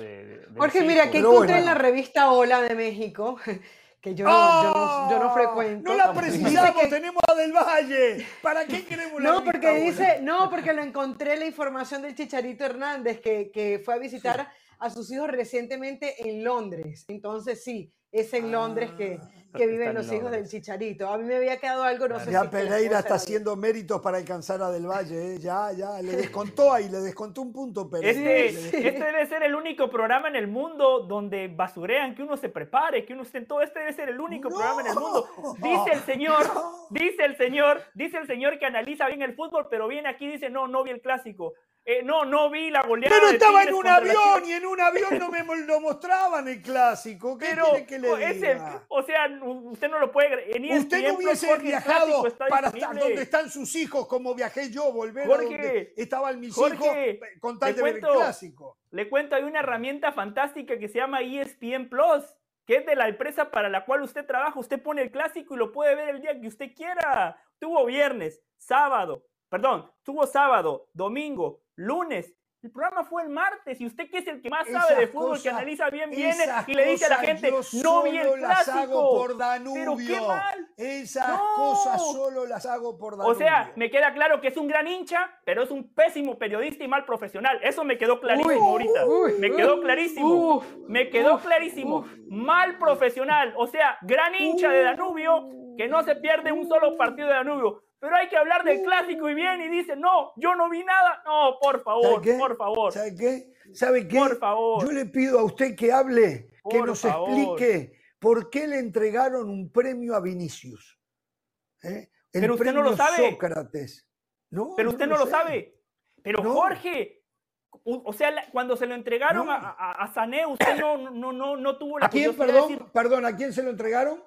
Porque mira, que encontré en la revista Hola de México que yo, no, yo, no, frecuento. No la precisamos, tenemos a Del Valle. ¿Para qué queremos la No, porque dice, no, porque lo encontré la información del Chicharito Hernández que, que fue a visitar a sus hijos recientemente en Londres. Entonces sí, es en Londres que, ah, que viven los hijos del Chicharito. A mí me había quedado algo, no sé ya Pereira está haciendo méritos para alcanzar a Del Valle, ¿eh? ya, ya, le descontó ahí, le descontó un punto Pereira. Este, este, debe ser el único programa en el mundo donde basurean, que uno se prepare, que uno esté en todo. Este debe ser el único programa en el mundo. Dice el señor, dice el señor, dice el señor que analiza bien el fútbol, pero viene aquí y dice, no, no vi el clásico. Eh, no, no vi la goleada. Pero estaba en un avión y en un avión no me lo mostraban el clásico. ¿Qué Pero, que le diga? o sea, usted no lo puede. En usted no hubiese viajado para estar donde están sus hijos como viajé yo, volver a donde estaban mis hijos con tal de ver el clásico. Le cuento, hay una herramienta fantástica que se llama ESPN Plus que es de la empresa para la cual usted trabaja. Usted pone el clásico y lo puede ver el día que usted quiera. Tuvo viernes, sábado, perdón, tuvo sábado, domingo, lunes. El programa fue el martes y usted que es el que más sabe de fútbol, que analiza bien, viene y le dice a la gente, no vi el clásico. por Danubio. Pero qué mal. Esas cosas solo las hago por Danubio. O sea, me queda claro que es un gran hincha, pero es un pésimo periodista y mal profesional. Eso me quedó clarísimo ahorita. me quedó clarísimo. me quedó clarísimo. Mal profesional. O sea, gran hincha de Danubio que no se pierde un solo partido de Danubio pero hay que hablar del clásico y bien y dice, no, yo no vi nada. No, por favor, por favor. ¿Sabe qué? ¿Sabe qué? Por favor. Yo le pido a usted que hable, que nos explique por qué le entregaron un premio a Vinicius. ¿Eh? pero usted no lo sabe. Sócrates. No, pero usted no, lo sabe. Pero Jorge, o sea, cuando se lo entregaron a, a, Sané, usted no, no, no, no tuvo la ¿A quién, perdón, perdón, a quién se lo entregaron?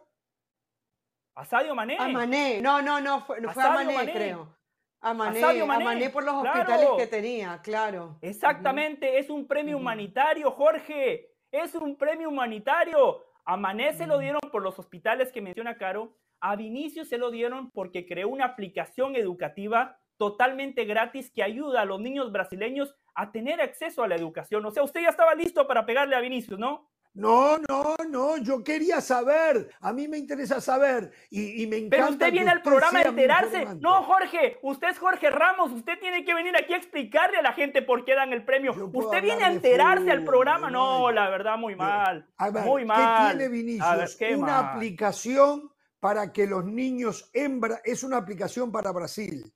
¿A Sadio Mané? A Mané, no, no, no, fue, fue a, Mané, creo. A Mané, a, Mané, por los hospitales que tenía, claro. Exactamente, es un premio humanitario, Jorge. Es un premio humanitario. A Mané se lo dieron por los hospitales que menciona Caro. A Vinicius se lo dieron porque creó una aplicación educativa totalmente gratis que ayuda a los niños brasileños a tener acceso a la educación. O sea, usted ya estaba listo para pegarle a Vinicius, ¿no? No, no, no, yo quería saber, a mí me interesa saber y, me encanta. Pero usted viene al programa a enterarse. No, Jorge, usted es Jorge Ramos, usted tiene que venir aquí a explicarle a la gente por qué dan el premio. Usted viene a enterarse al programa. No, la verdad, muy mal. muy mal. ¿Qué tiene Vinicius? Una aplicación para que los niños en es una aplicación para Brasil.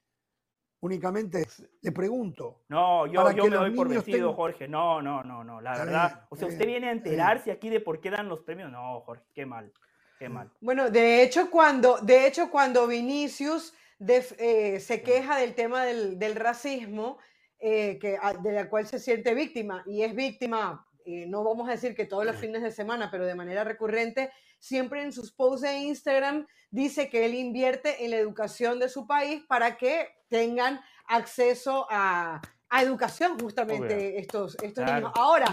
Únicamente le pregunto. No, yo, yo me doy por vestido, Jorge. No, no, no, no, la verdad. o sea, usted viene a enterarse aquí de por qué dan los premios. No, Jorge, qué mal, qué mal. Bueno, de hecho, cuando, de hecho, cuando Vinicius eh, se queja del tema del, del racismo, eh, que, ah, de la cual se siente víctima, y es víctima, eh, no vamos a decir que todos los fines de semana, pero de manera recurrente, siempre en sus posts de Instagram dice que él invierte en la educación de su país para que tengan acceso a, educación justamente estos, estos niños. Ahora,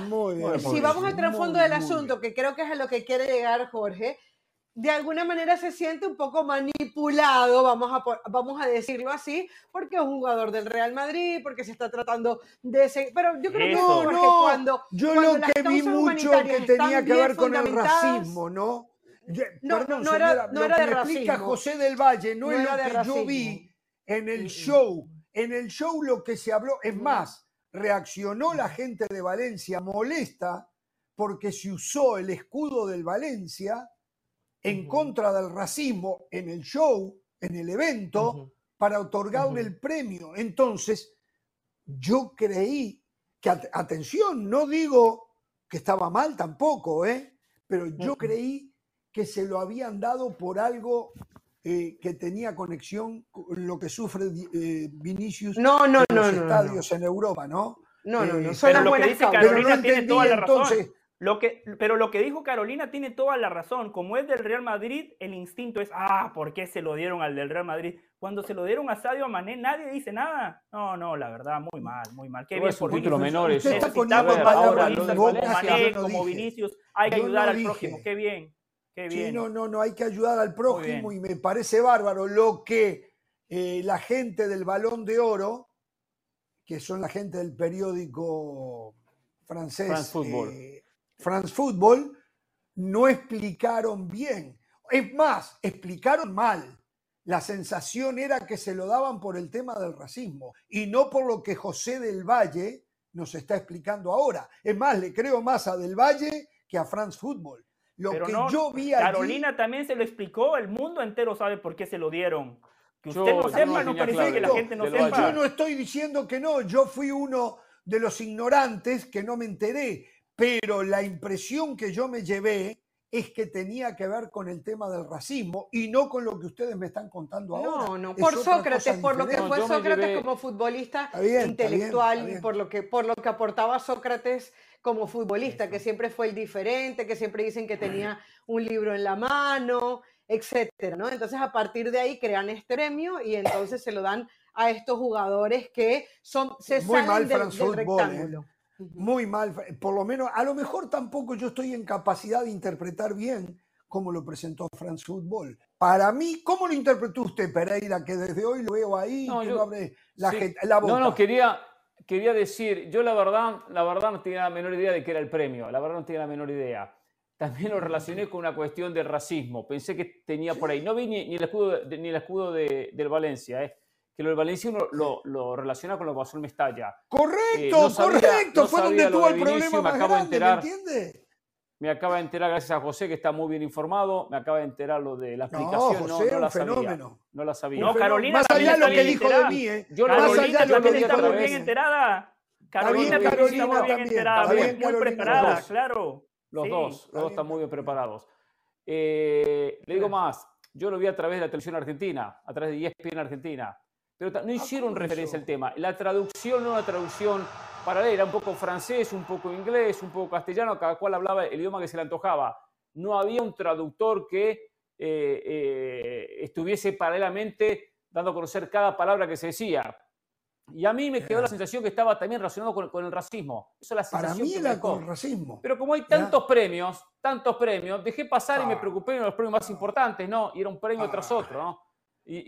si vamos al trasfondo del asunto, que creo que es a lo que quiere llegar Jorge, de alguna manera se siente un poco manipulado, vamos a, vamos a decirlo así, porque es un jugador del Real Madrid, porque se está tratando de ese... Pero yo creo que no, no. cuando... Yo lo que vi mucho que tenía que ver con el racismo, ¿no? no, no, era, no era de explica José del Valle no, es lo que yo vi en el show. En el show lo que se habló, es más, reaccionó la gente de Valencia molesta porque se usó el escudo del Valencia en contra del racismo en el show, en el evento, para otorgarle el premio. Entonces, yo creí que, atención, no digo que estaba mal tampoco, ¿eh? pero yo creí que se lo habían dado por algo eh, que tenía conexión con lo que sufre eh, Vinicius no, no, en los estadios en Europa, ¿no? No, no, no. Eh, pero lo que dice Carolina tiene toda la razón. Lo que, pero lo que dijo Carolina tiene toda la razón. Como es del Real Madrid, el instinto es, ah, ¿por qué se lo dieron al del Real Madrid? Cuando se lo dieron a Sadio Mané, nadie dice nada. No, no, la verdad, muy mal, muy mal. Qué bien por títulos menores. Necesitamos ahora Mané como Vinicius. Hay que ayudar al prójimo. Qué bien. Sí, no, no, no, hay que ayudar al prójimo y me parece bárbaro lo que eh, la gente del Balón de Oro, que son la gente del periódico francés France Football, eh, France Football no explicaron bien. Es más, explicaron mal. La sensación era que se lo daban por el tema del racismo y no por lo que José del Valle nos está explicando ahora. Es más, le creo más a Del Valle que a France Football. Lo que yo vi Carolina también se lo explicó, el mundo entero sabe por qué se lo dieron. Que usted no sepa, no, parece que la gente no sepa. Yo no estoy diciendo que no, yo fui uno de los ignorantes que no me enteré, pero la impresión que yo me llevé es que tenía que ver con el tema del racismo y no con lo que ustedes me están contando ahora. No, no, por Sócrates, por lo que fue Sócrates como futbolista intelectual y por lo que por lo que aportaba Sócrates como futbolista, que siempre fue el diferente, que siempre dicen que tenía un libro en la mano, etcétera, ¿no? Entonces a partir de ahí crean este premio y entonces se lo dan a estos jugadores que son se Muy salen mal, del, del ¿eh? Muy mal, por lo menos, a lo mejor tampoco yo estoy en capacidad de interpretar bien cómo lo presentó France Football. Para mí, ¿cómo lo interpretó usted, Pereira, que desde hoy lo veo ahí, no, que no abre la, la boca? No, no, quería, quería decir, yo la verdad, la verdad no tenía la menor idea de qué era el premio, la verdad no tenía la menor idea. También lo relacioné con una cuestión de racismo, pensé que tenía por ahí. No vi ni, el escudo, ni el escudo de, del Valencia, ¿eh? Que lo del Valencia uno lo, lo, relaciona con lo que pasó en Mestalla. Correcto, eh, correcto, fue donde tuvo el problema más grande, ¿me entiendes? Me acaba de enterar, gracias a José, que está muy bien informado, me acaba de enterar lo de la explicación. No, José, no, la fenómeno. Sabía, no la sabía. No, Carolina. Más allá de lo que dijo de mí, ¿eh? Yo Carolina más allá de lo que está muy bien enterada. Carolina, Carolina está muy bien enterada, muy, muy preparada, claro. Los dos, los dos están muy bien preparados. Eh, le digo más, yo lo vi a través de la televisión argentina, a través de ESPN Argentina, pero no ah, hicieron referencia al tema. La traducción no era una traducción paralela, un poco francés, un poco inglés, un poco castellano, cada cual hablaba el idioma que se le antojaba. No había un traductor que eh, eh, estuviese paralelamente dando a conocer cada palabra que se decía. Y a mí me quedó la sensación que estaba también relacionado con, el racismo. Eso es la sensación Para mí era con el racismo. Pero como hay tantos premios, tantos premios, dejé pasar y me ah. preocupé en los premios más importantes, ¿no? Y era un premio tras ah. otro, ¿no?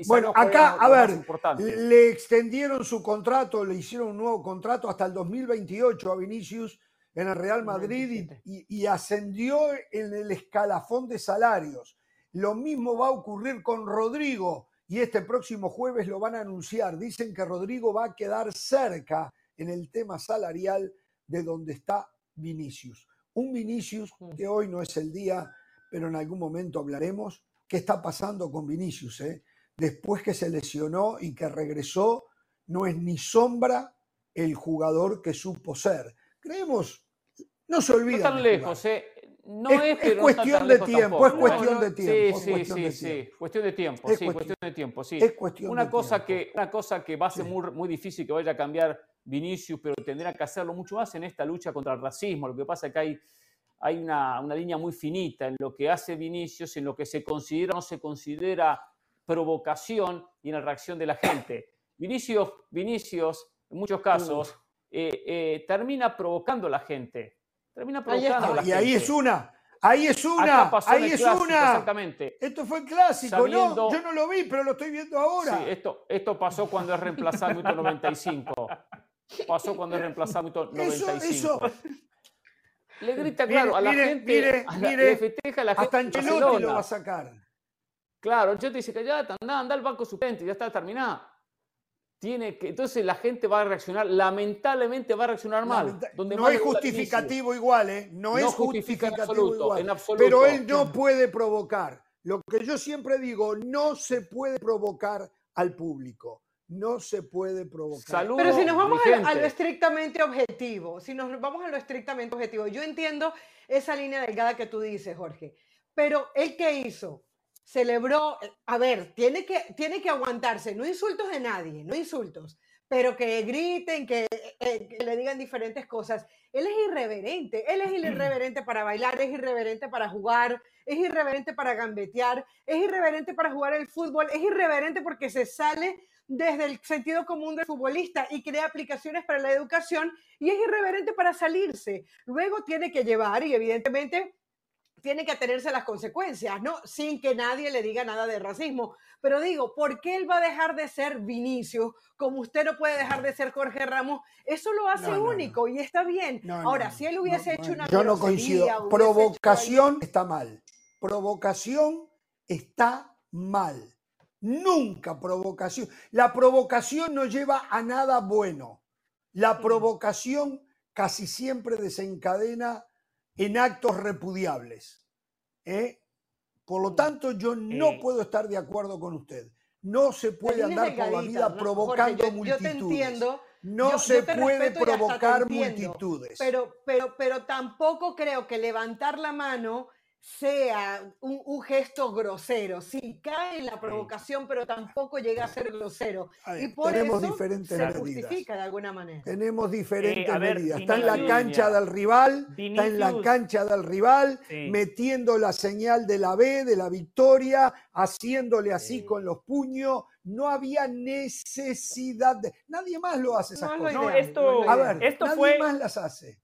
Bueno, acá, a ver, le extendieron su contrato, le hicieron un nuevo contrato hasta el 2028 a Vinicius en el Real Madrid y, ascendió en el escalafón de salarios. Lo mismo va a ocurrir con Rodrigo y este próximo jueves lo van a anunciar. Dicen que Rodrigo va a quedar cerca en el tema salarial de donde está Vinicius. Un Vinicius que hoy no es el día, pero en algún momento hablaremos. ¿Qué está pasando con Vinicius? Eh? Después que se lesionó y que regresó, no es ni sombra el jugador que supo ser. Creemos, no se olvida. No tan lejos, eh. No es, es, cuestión de tiempo, es cuestión de tiempo. Sí, sí, sí, sí, cuestión de tiempo, sí, cuestión, de tiempo, sí. una cosa que una cosa que va a ser muy, muy difícil que vaya a cambiar Vinicius, pero tendrá que hacerlo mucho más en esta lucha contra el racismo. Lo que pasa es que hay, hay una, una línea muy finita en lo que hace Vinicius, en lo que se considera o no se considera provocación y en la reacción de la gente. Vinicius, Vinicius en muchos casos, eh, eh, termina provocando a la gente. Termina provocando a la y ahí es una. Ahí es una, ahí es una. Exactamente. Esto fue el clásico, ¿no? Yo no lo vi, pero lo estoy viendo ahora. Sí, esto, esto pasó cuando es reemplazado en 95. Pasó cuando es reemplazado en 95. Eso, eso. Le grita, claro, a la gente. Mire, mire, le festeja a la gente. Hasta Ancelotti lo va a sacar. Claro, Ancelotti dice que ya anda, anda al banco suplente, ya está terminado tiene que, entonces la gente va a reaccionar, lamentablemente va a reaccionar mal. no es justificativo igual, ¿eh? No, es justificativo igual. pero él no puede provocar. Lo que yo siempre digo, no se puede provocar al público. No se puede provocar. pero si nos vamos a lo, estrictamente objetivo, si nos vamos a lo estrictamente objetivo, yo entiendo esa línea delgada que tú dices, Jorge, pero ¿él qué hizo? Celebró, a ver, tiene que, tiene que aguantarse, no insultos de nadie, no insultos, pero que griten, que, eh, que, le digan diferentes cosas. Él es irreverente, él es irreverente para bailar, es irreverente para jugar, es irreverente para gambetear, es irreverente para jugar el fútbol, es irreverente porque se sale desde el sentido común del futbolista y crea aplicaciones para la educación y es irreverente para salirse. Luego tiene que llevar, y evidentemente tiene que atenerse a las consecuencias, ¿no? Sin que nadie le diga nada de racismo. Pero digo, ¿por qué él va a dejar de ser Vinicio? Como usted no puede dejar de ser Jorge Ramos, eso lo hace único y está bien. Ahora, si él hubiese hecho una... Yo no coincido. Provocación está mal. Provocación está mal. Nunca provocación. La provocación no lleva a nada bueno. La provocación casi siempre desencadena en actos repudiables. ¿eh? Por lo tanto, yo no eh. puedo estar de acuerdo con usted. No se puede andar por la vida provocando multitudes. Yo te entiendo. No se puede provocar multitudes. Pero, pero, pero tampoco creo que levantar la mano sea un, gesto grosero. Sí, cae en la provocación, pero tampoco llega a ser grosero. y por tenemos eso diferentes se medidas. justifica de alguna manera. Tenemos diferentes eh, medidas. está en la cancha del rival, está en la cancha del rival, metiendo la señal de la B, de la victoria, haciéndole así con los puños. No había necesidad de. Nadie más lo hace esas cosas. No, esto, a ver, esto nadie más las hace.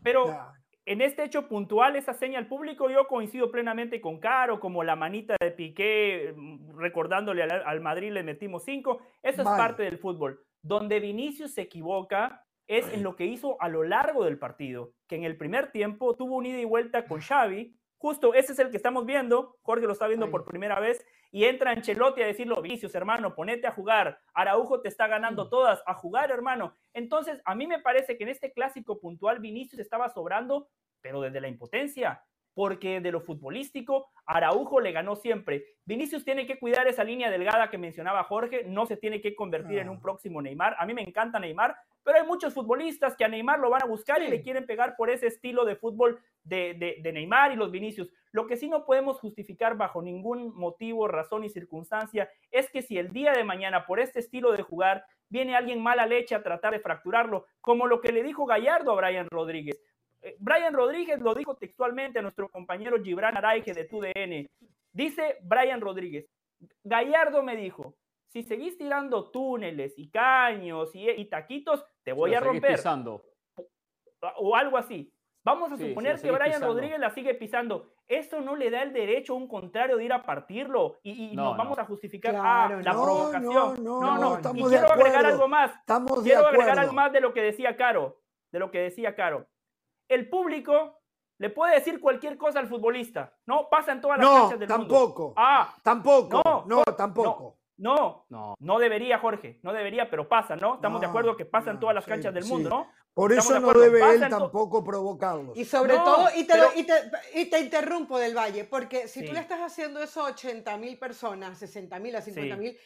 Pero en este hecho puntual, esa seña al público, yo coincido plenamente con Caro, como la manita de Piqué, mm, recordándole al, Madrid le metimos cinco. Eso es parte del fútbol. Donde Vinicius se equivoca es en lo que hizo a lo largo del partido, que en el primer tiempo tuvo un ida y vuelta con Xavi. Justo ese es el que estamos viendo, Jorge lo está viendo por primera vez, y entra Ancelotti a decirlo, Vinicius, hermano, ponete a jugar, Araujo te está ganando mm. todas, a jugar, hermano. Entonces, a mí me parece que en este clásico puntual Vinicius estaba sobrando pero desde la impotencia, porque de lo futbolístico, Araujo le ganó siempre. Vinicius tiene que cuidar esa línea delgada que mencionaba Jorge, no se tiene que convertir en un ah. próximo Neymar. A mí me encanta Neymar, pero hay muchos futbolistas que a Neymar lo van a buscar y le quieren pegar por ese estilo de fútbol de, de, Neymar y los Vinicius. Lo que sí no podemos justificar bajo ningún motivo, razón y circunstancia es que si el día de mañana por este estilo de jugar viene alguien mala leche a tratar de fracturarlo, como lo que le dijo Gallardo a Brian Rodríguez. Eh, Brian Rodríguez lo dijo textualmente a nuestro compañero Gibran Araige de TUDN. Dice Brian Rodríguez, Gallardo me dijo, si seguís tirando túneles y caños y, taquitos, te voy a romper. O, algo así. Vamos a suponer que Brian Rodríguez la sigue pisando. Eso no le da el derecho a un contrario de ir a partirlo y, nos vamos a justificar ah, la provocación. No, no, no. y quiero agregar algo más. quiero agregar algo más de lo que decía Caro. De lo que decía Caro el público le puede decir cualquier cosa al futbolista. No, pasa en todas las canchas del tampoco, mundo. Ah, tampoco. No, no, tampoco. No, no, no, debería, Jorge, no debería, pero pasa, ¿no? Estamos de acuerdo que pasa en todas las canchas del mundo, ¿no? Por eso no debe él tampoco provocarlos. Y sobre todo, y te, y, te, interrumpo del Valle, porque si tú le estás haciendo eso a 80 mil personas, 60 mil a 50 mil,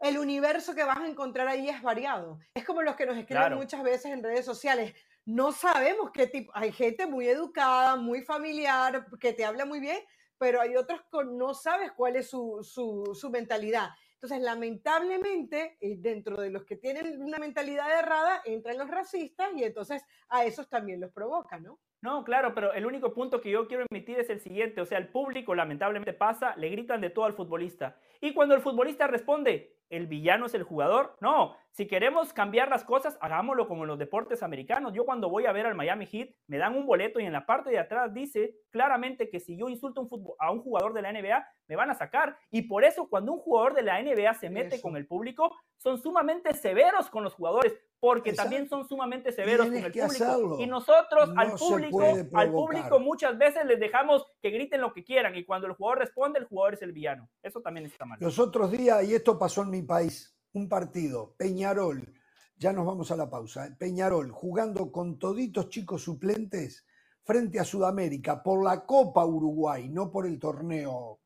el universo que vas a encontrar ahí es variado. Es como los que nos escriben muchas veces en redes sociales. No sabemos qué tipo, hay gente muy educada, muy familiar, que te habla muy bien, pero hay otros que no sabes cuál es su, su, su mentalidad. Entonces, lamentablemente, eh, dentro de los que tienen una mentalidad errada, entran los racistas y entonces a esos también los provoca, ¿no? No, claro, pero el único punto que yo quiero emitir es el siguiente, o sea, el público lamentablemente pasa, le gritan de todo al futbolista. Y cuando el futbolista responde, ¿el villano es el jugador? No, si queremos cambiar las cosas, hagámoslo como en los deportes americanos. Yo cuando voy a ver al Miami Heat, me dan un boleto y en la parte de atrás dice claramente que si yo insulto a un jugador de la NBA, me van a sacar. Y por eso cuando un jugador de la NBA se mete con el público, son sumamente severos con los jugadores porque también son sumamente severos con el público. Y nosotros al público, al público muchas veces les dejamos que griten lo que quieran y cuando el jugador responde, el jugador es el villano. Eso también está mal. Los otros días, y esto pasó en mi país, un partido, Peñarol, ya nos vamos a la pausa, ¿eh? Peñarol jugando con toditos chicos suplentes frente a Sudamérica por la Copa Uruguay, no por el torneo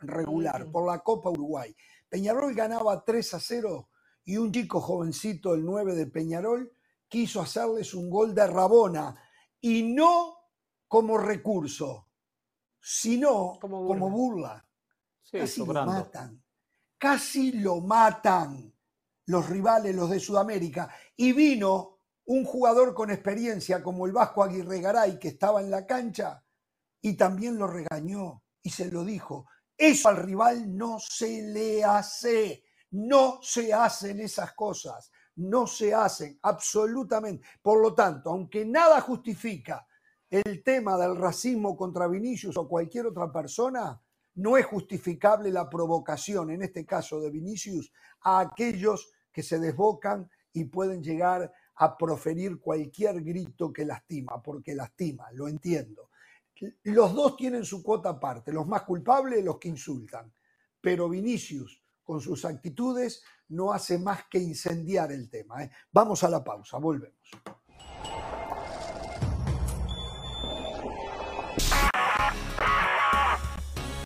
regular, por la Copa Uruguay. Peñarol ganaba 3 a 0 y un chico jovencito, el 9 de Peñarol, quiso hacerles un gol de Rabona y no como recurso, sino como burla. casi lo matan, casi lo matan los rivales, los de Sudamérica. Y vino un jugador con experiencia como el Vasco Aguirre Garay, que estaba en la cancha, y también lo regañó y se lo dijo. Eso al rival no se le hace. No se hacen esas cosas, no se hacen absolutamente. Por lo tanto, aunque nada justifica el tema del racismo contra Vinicius o cualquier otra persona, no es justificable la provocación, en este caso de Vinicius, a aquellos que se desbocan y pueden llegar a proferir cualquier grito que lastima, porque lastima, lo entiendo. Los dos tienen su cuota aparte, los más culpables, los que insultan, pero Vinicius con sus actitudes no hace más que incendiar el tema. ¿eh? Vamos a la pausa, volvemos.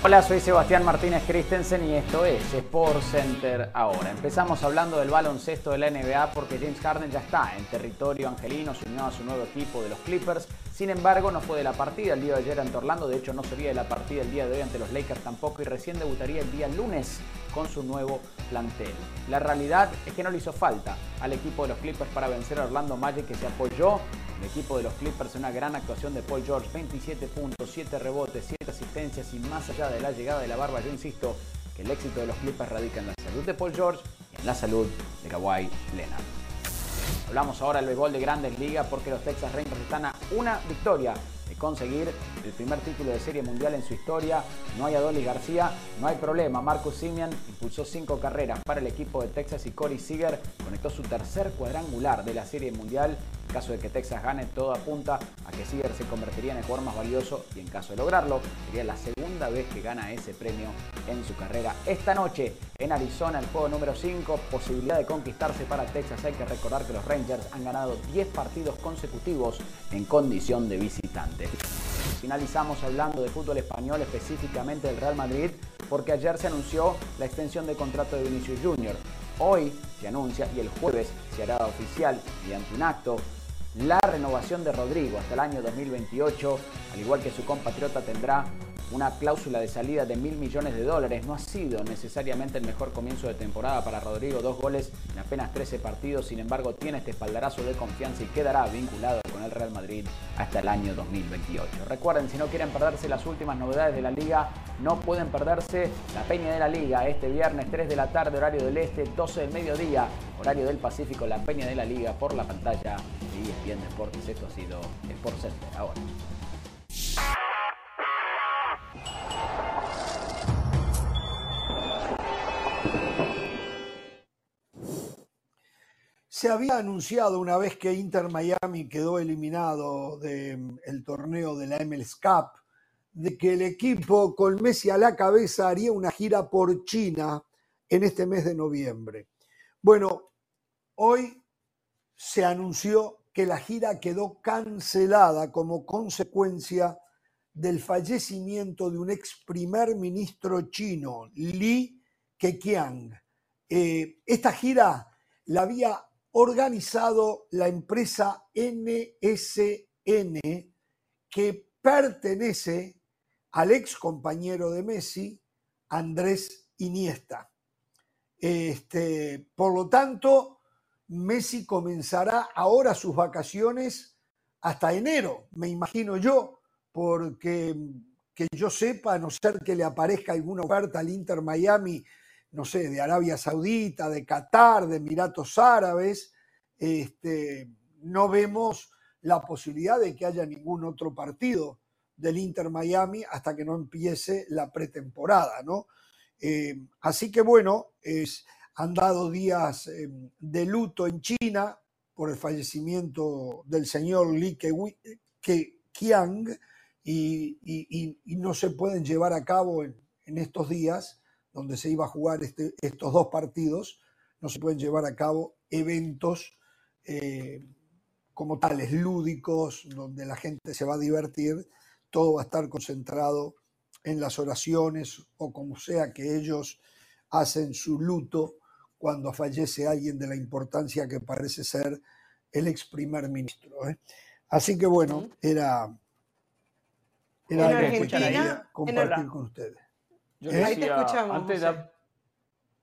Hola, soy Sebastián Martínez Christensen y esto es Sport Center ahora. Empezamos hablando del baloncesto de la NBA porque James Harden ya está en territorio angelino, se unió a su nuevo equipo de los Clippers. Sin embargo, no fue de la partida el día de ayer ante Orlando, de hecho no sería de la partida el día de hoy ante los Lakers tampoco y recién debutaría el día lunes con su nuevo plantel. La realidad es que no le hizo falta al equipo de los Clippers para vencer a Orlando Magic que se apoyó el equipo de los Clippers en una gran actuación de Paul George, 27 puntos, 7 rebotes, 7 asistencias y más allá de la llegada de la barba, yo insisto que el éxito de los Clippers radica en la salud de Paul George y en la salud de Kawhi Leonard. Hablamos ahora del béisbol de Grandes Ligas porque los Texas Rangers están a una victoria conseguir el primer título de Serie Mundial en su historia. No hay Adolis García, no hay problema. Marcus Simian impulsó cinco carreras para el equipo de Texas y Corey Seager conectó su tercer cuadrangular de la Serie Mundial. En caso de que Texas gane, todo apunta a que Seager se convertiría en el jugador más valioso y en caso de lograrlo, sería la segunda vez que gana ese premio en su carrera. Esta noche en Arizona, el juego número 5, posibilidad de conquistarse para Texas. Hay que recordar que los Rangers han ganado 10 partidos consecutivos en condición de visitante. Finalizamos hablando de fútbol español, específicamente del Real Madrid, porque ayer se anunció la extensión de contrato de Vinicius Junior. Hoy se anuncia y el jueves se hará oficial mediante un acto la renovación de Rodrigo hasta el año 2028, al igual que su compatriota tendrá una cláusula de salida de mil millones de dólares. No ha sido necesariamente el mejor comienzo de temporada para Rodrigo, dos goles en apenas 13 partidos, sin embargo tiene este espaldarazo de confianza y quedará vinculado con el Real Madrid hasta el año 2028. Recuerden, si no quieren perderse las últimas novedades de la liga, no pueden perderse la Peña de la Liga este viernes 3 de la tarde, horario del Este, 12 del mediodía, horario del Pacífico, la Peña de la Liga por la pantalla de ESPN Deportes. Esto ha sido Sport Center ahora. Se había anunciado una vez que Inter Miami quedó eliminado del torneo de la MLS Cup, de que el equipo con Messi a la cabeza haría una gira por China en este mes de noviembre. Bueno, hoy se anunció que la gira quedó cancelada como consecuencia del fallecimiento de un ex primer ministro chino, Li Keqiang, Eh, esta gira la había organizado la empresa NSN que pertenece al ex compañero de Messi, Andrés Iniesta. Este, por lo tanto, Messi comenzará ahora sus vacaciones hasta enero, me imagino yo, porque que yo sepa, a no ser que le aparezca alguna oferta al Inter Miami, no sé, de Arabia Saudita, de Qatar, de Emiratos Árabes, este, no vemos la posibilidad de que haya ningún otro partido del Inter Miami hasta que no empiece la pretemporada, ¿no? Eh, así que bueno, es, han dado días eh, de luto en China por el fallecimiento del señor Li Keqiang y, no se pueden llevar a cabo en, estos días donde se iba a jugar este, estos dos partidos, no se pueden llevar a cabo eventos eh, como tales, lúdicos, donde la gente se va a divertir, todo va a estar concentrado en las oraciones o como sea que ellos hacen su luto cuando fallece alguien de la importancia que parece ser el ex primer ministro. ¿eh? Así que bueno, era, era algo que compartir con ustedes. Yo ¿Eh? decía, antes, de,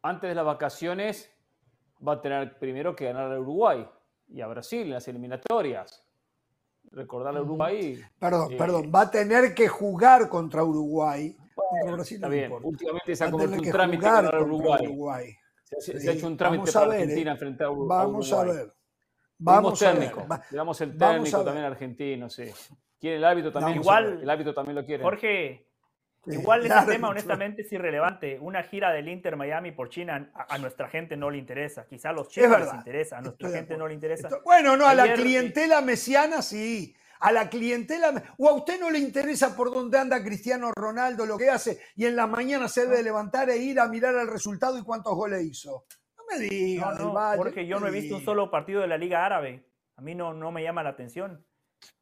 antes de las vacaciones va a tener primero que ganar a Uruguay y a Brasil en las eliminatorias. Recordar a Uruguay. Perdón, eh, perdón, va a tener que jugar contra Uruguay. contra Brasil está bien, últimamente se ha convertido un trámite ganar Uruguay. Uruguay. Se, ha hecho un trámite para eh. Argentina enfrentar a Uruguay. Vamos a ver. Vamos a ver. Le damos el técnico también argentino, sí. Quiere el hábito también. igual, el hábito también lo quiere. Jorge, Igual ese tema honestamente es irrelevante. Una gira del Inter Miami por China a, nuestra gente no le interesa. Quizá a los chinos les interesa, a nuestra gente no le interesa. bueno, no, a la clientela mesiana sí. A la clientela, o a usted no le interesa por dónde anda Cristiano Ronaldo, lo que hace, y en la mañana se debe levantar e ir a mirar el resultado y cuántos goles hizo. No me diga, no, no, Porque yo no he visto un solo partido de la Liga Árabe. A mí no, no me llama la atención.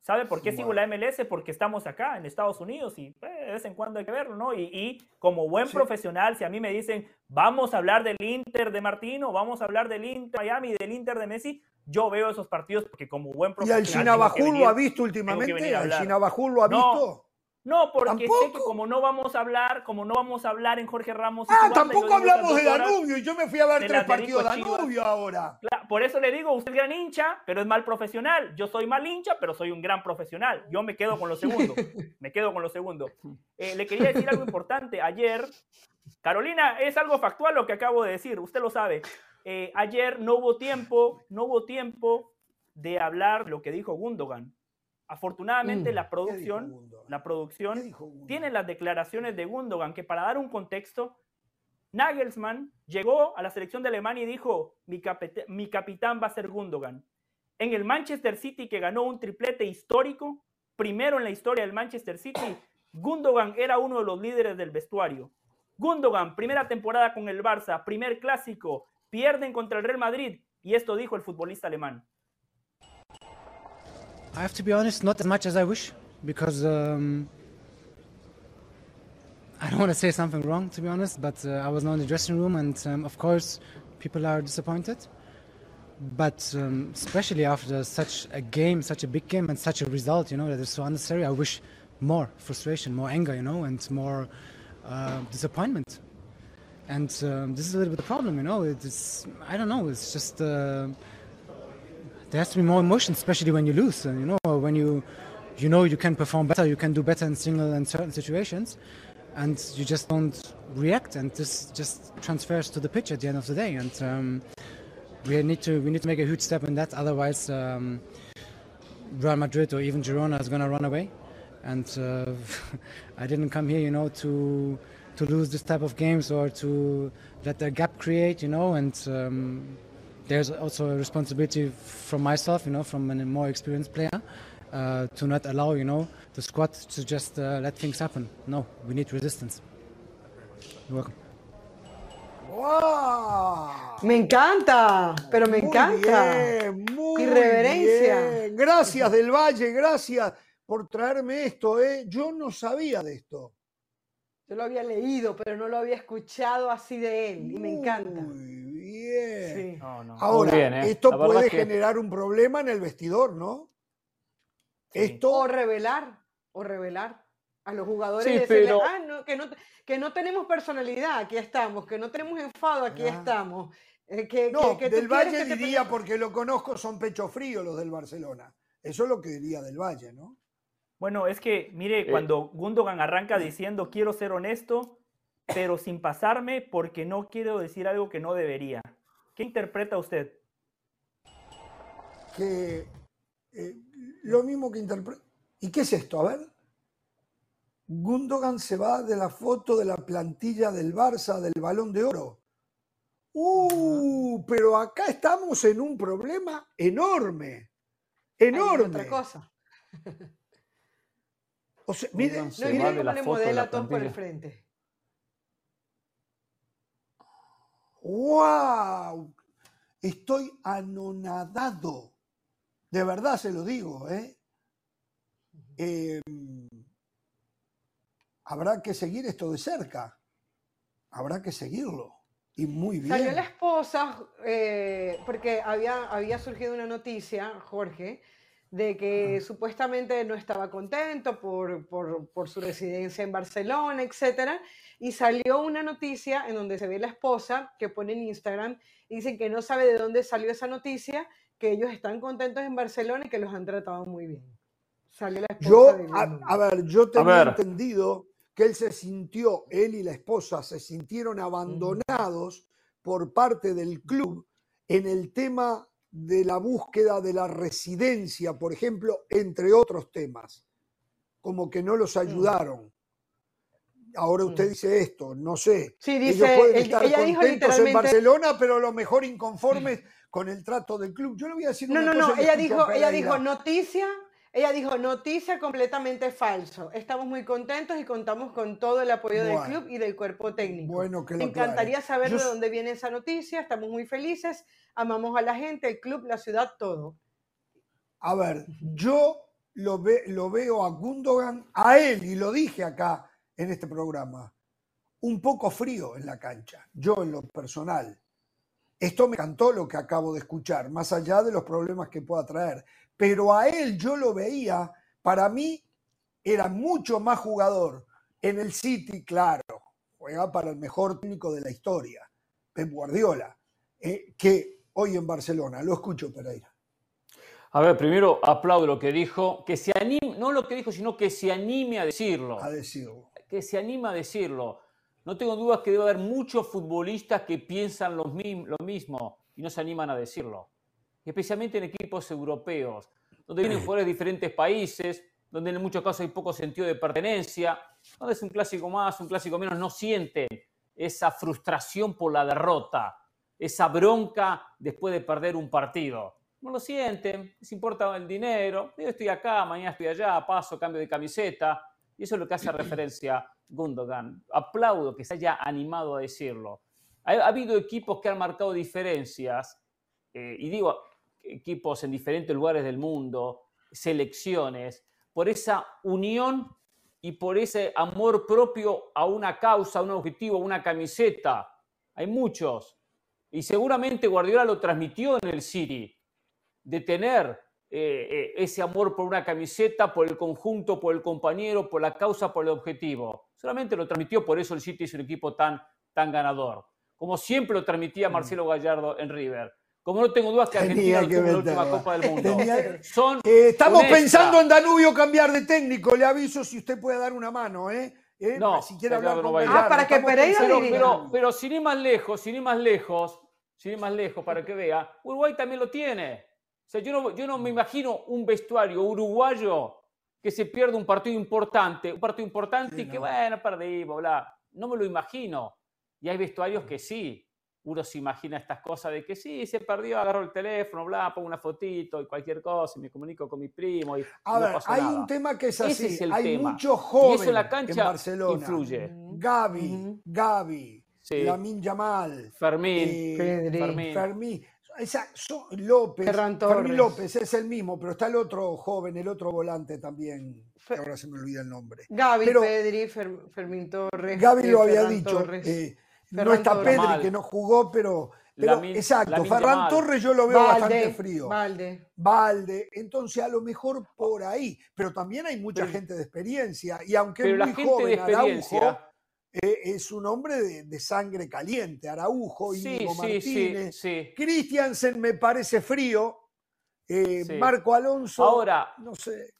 ¿Sabe por qué sigo la MLS? Porque estamos acá en Estados Unidos y pues, de vez en cuando hay que verlo, ¿no? Y, como buen profesional, si a mí me dicen, vamos a hablar del Inter de Martino, vamos a hablar del Inter Miami, del Inter de Messi, yo veo esos partidos porque como buen profesional... ¿Y el Chinabajul lo ha visto últimamente? ¿El Chinabajul lo ha visto? No, porque sé que como no vamos a hablar, como no vamos a hablar en Jorge Ramos. ah, tampoco hablamos de Danubio y yo me fui a ver tres partidos de Danubio ahora. por eso le digo, usted es gran hincha, pero es mal profesional. Yo soy mal hincha, pero soy un gran profesional. Yo me quedo con lo segundo. me quedo con lo segundo. Eh, le quería decir algo importante. Ayer, Carolina, es algo factual lo que acabo de decir, usted lo sabe. Eh, ayer no hubo tiempo, no hubo tiempo de hablar lo que dijo Gundogan. Afortunadamente, mm. la producción, la producción tiene las declaraciones de Gundogan, que para dar un contexto, Nagelsmann llegó a la selección de Alemania y dijo, mi, mi capitán va a ser Gundogan. En el Manchester City, que ganó un triplete histórico, primero en la historia del Manchester City, Gundogan era uno de los líderes del vestuario. Gundogan, primera temporada con el Barça, primer clásico, pierden contra el Real Madrid, y esto dijo el futbolista alemán. I have to be honest, not as much as I wish, because um, I don't want to say something wrong, to be honest, but uh, I was not in the dressing room, and um, of course, people are disappointed. But um, especially after such a game, such a big game, and such a result, you know, that is so unnecessary, I wish more frustration, more anger, you know, and more uh, disappointment. And um, this is a little bit the problem, you know. It's I don't know. It's just. Uh, there has to be more emotion, especially when you lose. And, you know, when you you know you can perform better, you can do better in single and certain situations, and you just don't react, and this just transfers to the pitch at the end of the day. And um, we need to we need to make a huge step in that. Otherwise, um, Real Madrid or even Girona is going to run away. And uh, I didn't come here, you know, to to lose this type of games or to let the gap create, you know, and. Um, there's also a responsibility from myself, you know, from a more experienced player, uh, to not allow, you know, the squad to just uh, let things happen. No, we need resistance. You're welcome. ¡Wow! Me encanta, pero me encanta. Bien, muy Irreverencia. Gracias del Valle, gracias por traerme esto. ¿eh? Yo no sabía de esto. Yo lo había leído, pero no lo había escuchado así de él y me encanta. Bien. Ahora, ¿eh? esto puede generar un problema en el vestidor, ¿no? Esto... O revelar, o revelar a los jugadores pero... Ah, que, no, que no tenemos personalidad, aquí estamos, que no tenemos enfado, aquí estamos. Eh, que, no, del Valle diría, porque lo conozco, son pecho frío los del Barcelona. Eso es lo que diría del Valle, ¿no? Bueno, es que, mire, eh. cuando Gundogan arranca diciendo quiero ser honesto, pero sin pasarme porque no quiero decir algo que no debería. ¿Qué interpreta usted? Que eh, lo mismo que interpreta. ¿Y qué es esto? A ver. Gundogan se va de la foto de la plantilla del Barça del Balón de Oro. Uh, pero acá estamos en un problema enorme. Enorme. otra cosa. O sea, miren, no, miren cómo le modela todo por el frente. ¡Wow! Estoy anonadado. De verdad se lo digo, ¿eh? Em, habrá que seguir esto de cerca. Habrá que seguirlo. Y muy bien. Salió la esposa, eh, porque había, había surgido una noticia, Jorge, de que supuestamente no estaba contento por, por, por, su residencia en Barcelona, etc. Y salió una noticia en donde se ve la esposa que pone en Instagram y dicen que no sabe de dónde salió esa noticia, que ellos están contentos en Barcelona y que los han tratado muy bien. Salió la esposa. Yo, a, ver, yo tenía entendido que él se sintió, él y la esposa se sintieron abandonados por parte del club en el tema de la búsqueda de la residencia, por ejemplo, entre otros temas, como que no los ayudaron. Ahora usted dice esto, no sé. Sí, dice, pueden estar contentos en Barcelona, pero a lo mejor inconformes con el trato del club. Yo le voy a decir no, una no, No, ella dijo, ella dijo noticia ella dijo, noticia completamente falso. Estamos muy contentos y contamos con todo el apoyo del club y del cuerpo técnico. Bueno, que Me encantaría saber de dónde viene esa noticia. Estamos muy felices, amamos a la gente, el club, la ciudad, todo. A ver, yo lo, lo veo a Gundogan, a él, y lo dije acá en este programa, un poco frío en la cancha, yo en lo personal. Esto me encantó lo que acabo de escuchar, más allá de los problemas que pueda traer pero a él yo lo veía, para mí era mucho más jugador en el City, claro, juega para el mejor técnico de la historia, Pep Guardiola, eh, que hoy en Barcelona. Lo escucho, Pereira. A ver, primero aplaudo lo que dijo, que se anime, no lo que dijo, sino que se anime a decirlo. A decirlo. Que se anime a decirlo. No tengo dudas que debe haber muchos futbolistas que piensan lo mismo y no se animan a decirlo especialmente en equipos europeos, donde vienen jugadores de diferentes países, donde en muchos casos hay poco sentido de pertenencia, donde es un clásico más, un clásico menos, no sienten esa frustración por la derrota, esa bronca después de perder un partido. No lo sienten, les importa el dinero, yo estoy acá, mañana estoy allá, paso, cambio de camiseta, y eso es lo que hace referencia Gundogan. Aplaudo que se haya animado a decirlo. Ha, habido equipos que han marcado diferencias, eh, y digo, equipos en diferentes lugares del mundo, selecciones, por esa unión y por ese amor propio a una causa, a un objetivo, a una camiseta. Hay muchos. Y seguramente Guardiola lo transmitió en el City, de tener eh, eh, ese amor por una camiseta, por el conjunto, por el compañero, por la causa, por el objetivo. Solamente lo transmitió, por eso el City es un equipo tan, tan ganador. Como siempre lo transmitía mm. Marcelo Gallardo en River. Como no tengo dudas que Argentina no tuvo la última Copa del Mundo. Eh, estamos pensando en Danubio cambiar de técnico. Le aviso si usted puede dar una mano, ¿eh? eh no, si quiere hablar con Ah, para que Pereira pero, pero, sin ir más lejos, sin ir más lejos, sin ir más lejos, para que vea, Uruguay también lo tiene. O sea, yo no, yo no me imagino un vestuario uruguayo que se pierda un partido importante, un partido importante y que, bueno, perdimos, bla. No me lo imagino. Y hay vestuarios que sí uno se imagina estas cosas de que sí, se perdió, agarro el teléfono, bla, pongo una fotito y cualquier cosa, y me comunico con mi primo. Y a ver, hay un tema que es así, hay muchos jóvenes en, la cancha en Barcelona. Influye. Gaby, Gaby, Lamin Yamal, Fermín, eh, Fermín. Fermín. López, Fermín López es el mismo, pero está el otro joven, el otro volante también, ahora se me olvida el nombre. Gaby, Pedri, Fermín Torres. Gaby lo había dicho. Eh, no está Pedri, que no jugó, pero exacto, Ferran Torres yo lo veo bastante frío. Valde. Valde. Entonces, a lo mejor por ahí. Pero también hay mucha gente de experiencia. Y aunque es muy joven, Araujo eh, es un hombre de, sangre caliente. Araujo, y Martínez. Christiansen me parece frío. Eh, Marco Alonso. Ahora, no sé.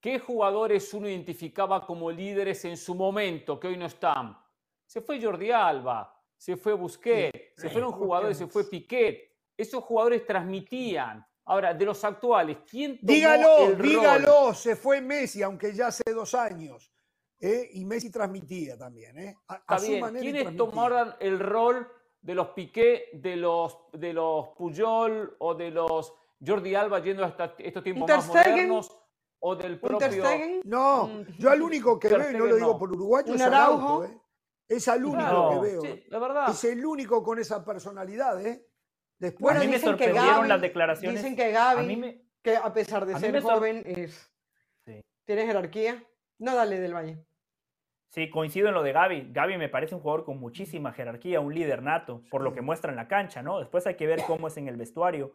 ¿Qué jugadores uno identificaba como líderes en su momento que hoy no están? Se fue Jordi Alba se fue Busquets, se fueron jugadores, se fue Piquet. Esos jugadores transmitían. Ahora, de los actuales, ¿quién tomó dígalo, el dígalo, se fue Messi, aunque ya hace dos años. ¿eh? Y Messi transmitía también. ¿eh? A, su manera ¿Quiénes tomaron el rol de los Piquet, de los, de los Puyol o de los Jordi Alba yendo hasta estos tiempos más modernos? O del propio... No, mm. yo al único que veo, y no lo digo por uruguayo, es Araujo. ¿eh? Es el único que veo. la verdad. Es el único con esa personalidad, ¿eh? Después, a mí me sorprendieron las declaraciones. Dicen que Gaby, que a pesar de ser joven, es, tiene jerarquía. No, dale del Valle. Sí, coincido en lo de Gaby. Gaby me parece un jugador con muchísima jerarquía, un líder nato, por lo que muestra en la cancha, ¿no? Después hay que ver cómo es en el vestuario.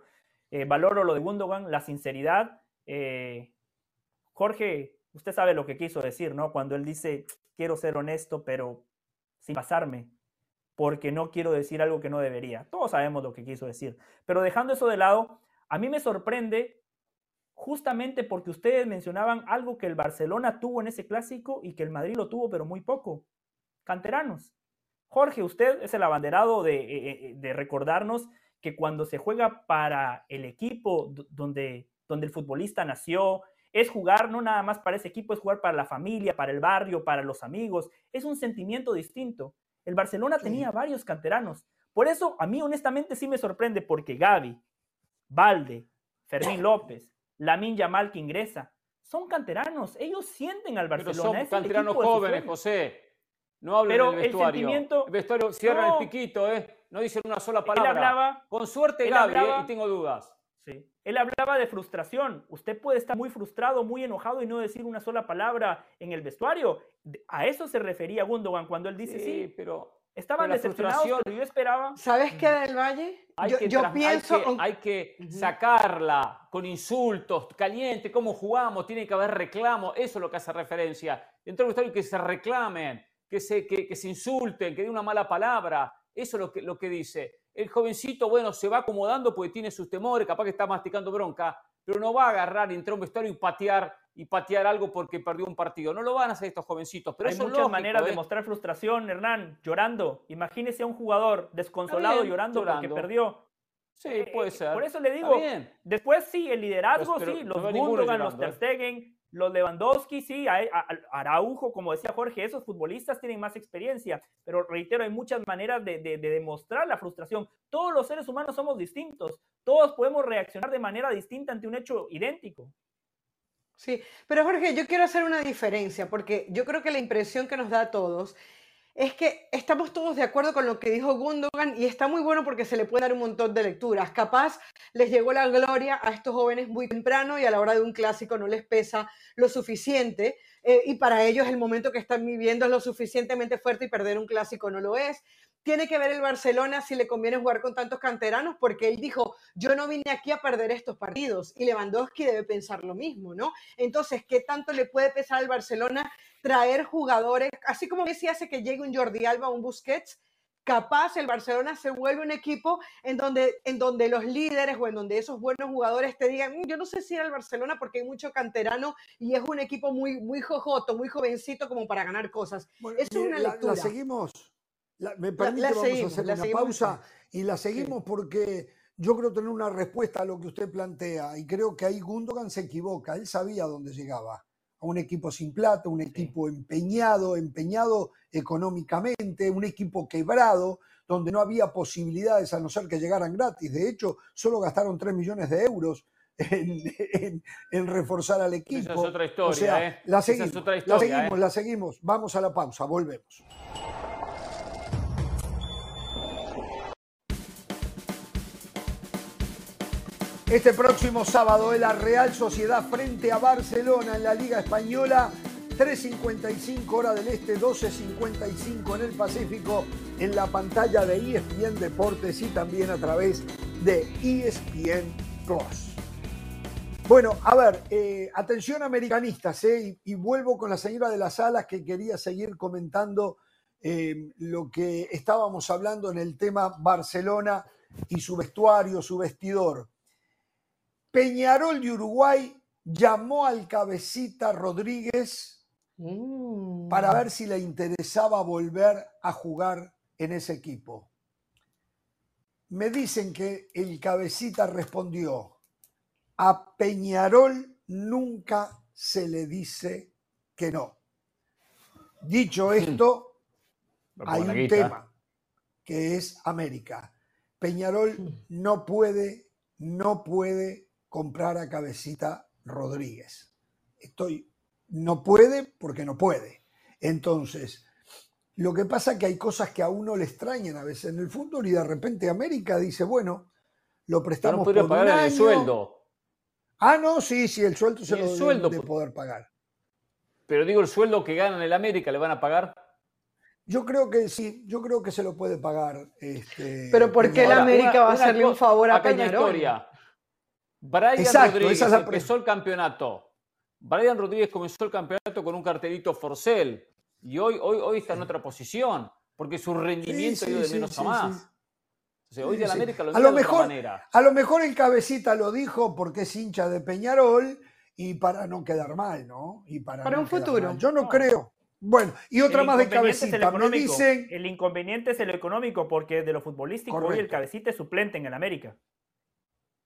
Eh, valoro lo de Gundogan, la sinceridad. Eh, Jorge, usted sabe lo que quiso decir, ¿no? Cuando él dice, quiero ser honesto, pero sin pasarme, porque no quiero decir algo que no debería. Todos sabemos lo que quiso decir. Pero dejando eso de lado, a mí me sorprende justamente porque ustedes mencionaban algo que el Barcelona tuvo en ese clásico y que el Madrid lo tuvo, pero muy poco. Canteranos. Jorge, usted es el abanderado de, eh, eh, de recordarnos que cuando se juega para el equipo donde, donde el futbolista nació, es jugar no nada más para ese equipo, es jugar para la familia, para el barrio, para los amigos. Es un sentimiento distinto. El Barcelona tenía varios canteranos. Por eso, a mí honestamente sí me sorprende porque Gaby, Valde, Fermín López, Lamin Yamal que ingresa, son canteranos. Ellos sienten al Barcelona. Pero son canteranos jóvenes, José. No hablen Pero del vestuario. El, sentimiento, el vestuario cierra el piquito, ¿eh? No dicen una sola palabra. hablaba, Con suerte Gaby, ¿eh? y tengo dudas. Él hablaba de frustración. Usted puede estar muy frustrado, muy enojado y no decir una sola palabra en el vestuario. A eso se refería Gundogan cuando él dice sí, pero estaban decepcionados, pero yo esperaba. ¿Sabes qué del Valle? yo, pienso hay que, sacarla con insultos, caliente, cómo jugamos, tiene que haber reclamo, eso es lo que hace referencia. Dentro del vestuario que se reclamen, que se, que, se insulten, que den una mala palabra, eso es lo que, lo que dice el jovencito, bueno, se va acomodando porque tiene sus temores, capaz que está masticando bronca, pero no va a agarrar, entrar a un vestuario y patear y patear algo porque perdió un partido. No lo van a hacer estos jovencitos. Pero Hay muchas maneras de ¿eh? mostrar frustración, Hernán, llorando. Imagínese a un jugador desconsolado llorando, porque perdió. Sí, eh, puede eh, ser. Por eso le digo, después sí, el liderazgo, sí, los Gundogan, los Ter Stegen, los Lewandowski, sí, Araujo, como decía Jorge, esos futbolistas tienen más experiencia, pero reitero, hay muchas maneras de, demostrar la frustración. Todos los seres humanos somos distintos, todos podemos reaccionar de manera distinta ante un hecho idéntico. Sí, pero Jorge, yo quiero hacer una diferencia, porque yo creo que la impresión que nos da a todos es que estamos todos de acuerdo con lo que dijo Gundogan y está muy bueno porque se le puede dar un montón de lecturas. Capaz les llegó la gloria a estos jóvenes muy temprano y a la hora de un clásico no les pesa lo suficiente eh, y para ellos el momento que están viviendo es lo suficientemente fuerte y perder un clásico no lo es tiene que ver el Barcelona si le conviene jugar con tantos canteranos, porque él dijo, yo no vine aquí a perder estos partidos, y Lewandowski debe pensar lo mismo, ¿no? Entonces, ¿qué tanto le puede pesar al Barcelona traer jugadores, así como Messi hace que llegue un Jordi Alba, un Busquets, capaz el Barcelona se vuelve un equipo en donde, en donde los líderes o en donde esos buenos jugadores te digan, mm, yo no sé si era el Barcelona porque hay mucho canterano y es un equipo muy, muy jojoto, muy jovencito como para ganar cosas. Eso es una lectura. la seguimos me permite, vamos a hacer una pausa y la seguimos porque yo creo tener una respuesta a lo que usted plantea y creo que ahí Gundogan se equivoca. Él sabía dónde llegaba. A un equipo sin plata, un equipo empeñado, empeñado económicamente, un equipo quebrado, donde no había posibilidades a no ser que llegaran gratis. De hecho, solo gastaron 3 millones de euros en, reforzar al equipo. Esa es otra historia. ¿eh? la seguimos, la seguimos, ¿eh? la seguimos. Vamos a la pausa, volvemos. Este próximo sábado es la Real Sociedad frente a Barcelona en la Liga Española 3.55 hora del este, 12.55 en el Pacífico, en la pantalla de ESPN Deportes y también a través de ESPN Plus. Bueno, a ver, eh, atención americanistas, eh, y, vuelvo con la señora de las alas que quería seguir comentando eh, lo que estábamos hablando en el tema Barcelona y su vestuario, su vestidor. Peñarol de Uruguay llamó al cabecita Rodríguez para mm. ver si le interesaba volver a jugar en ese equipo. Me dicen que el cabecita respondió, a Peñarol nunca se le dice que no. Dicho hmm. esto, hay un tema que es América. Peñarol hmm. no puede, no puede comprar a Cabecita Rodríguez. Estoy, no puede porque no puede. Entonces, lo que pasa es que hay cosas que a uno le extrañan a veces en el fútbol y de repente América dice, bueno, lo prestamos no por pagar el sueldo. Ah, no, sí, sí, el sueldo se lo sueldo, de poder pagar. Pero digo, el sueldo que ganan en el América, ¿le van a pagar? Yo creo que sí, yo creo que se lo puede pagar. Este, pero ¿por qué el América va a hacerle un favor a Peñarol? Historia. Brian Rodríguez empezó el campeonato. Brian Rodríguez comenzó el campeonato con un cartelito Forcel y hoy, hoy, hoy está en otra posición porque su rendimiento ha ido de menos a más. hoy de América lo a lo mejor, manera. A lo mejor el cabecita lo dijo porque es hincha de Peñarol y para no quedar mal, ¿no? Y para, un futuro. Yo no, creo. Bueno, y otra más de cabecita. Me dicen... El inconveniente es el económico porque de lo futbolístico hoy el cabecita es suplente en el América.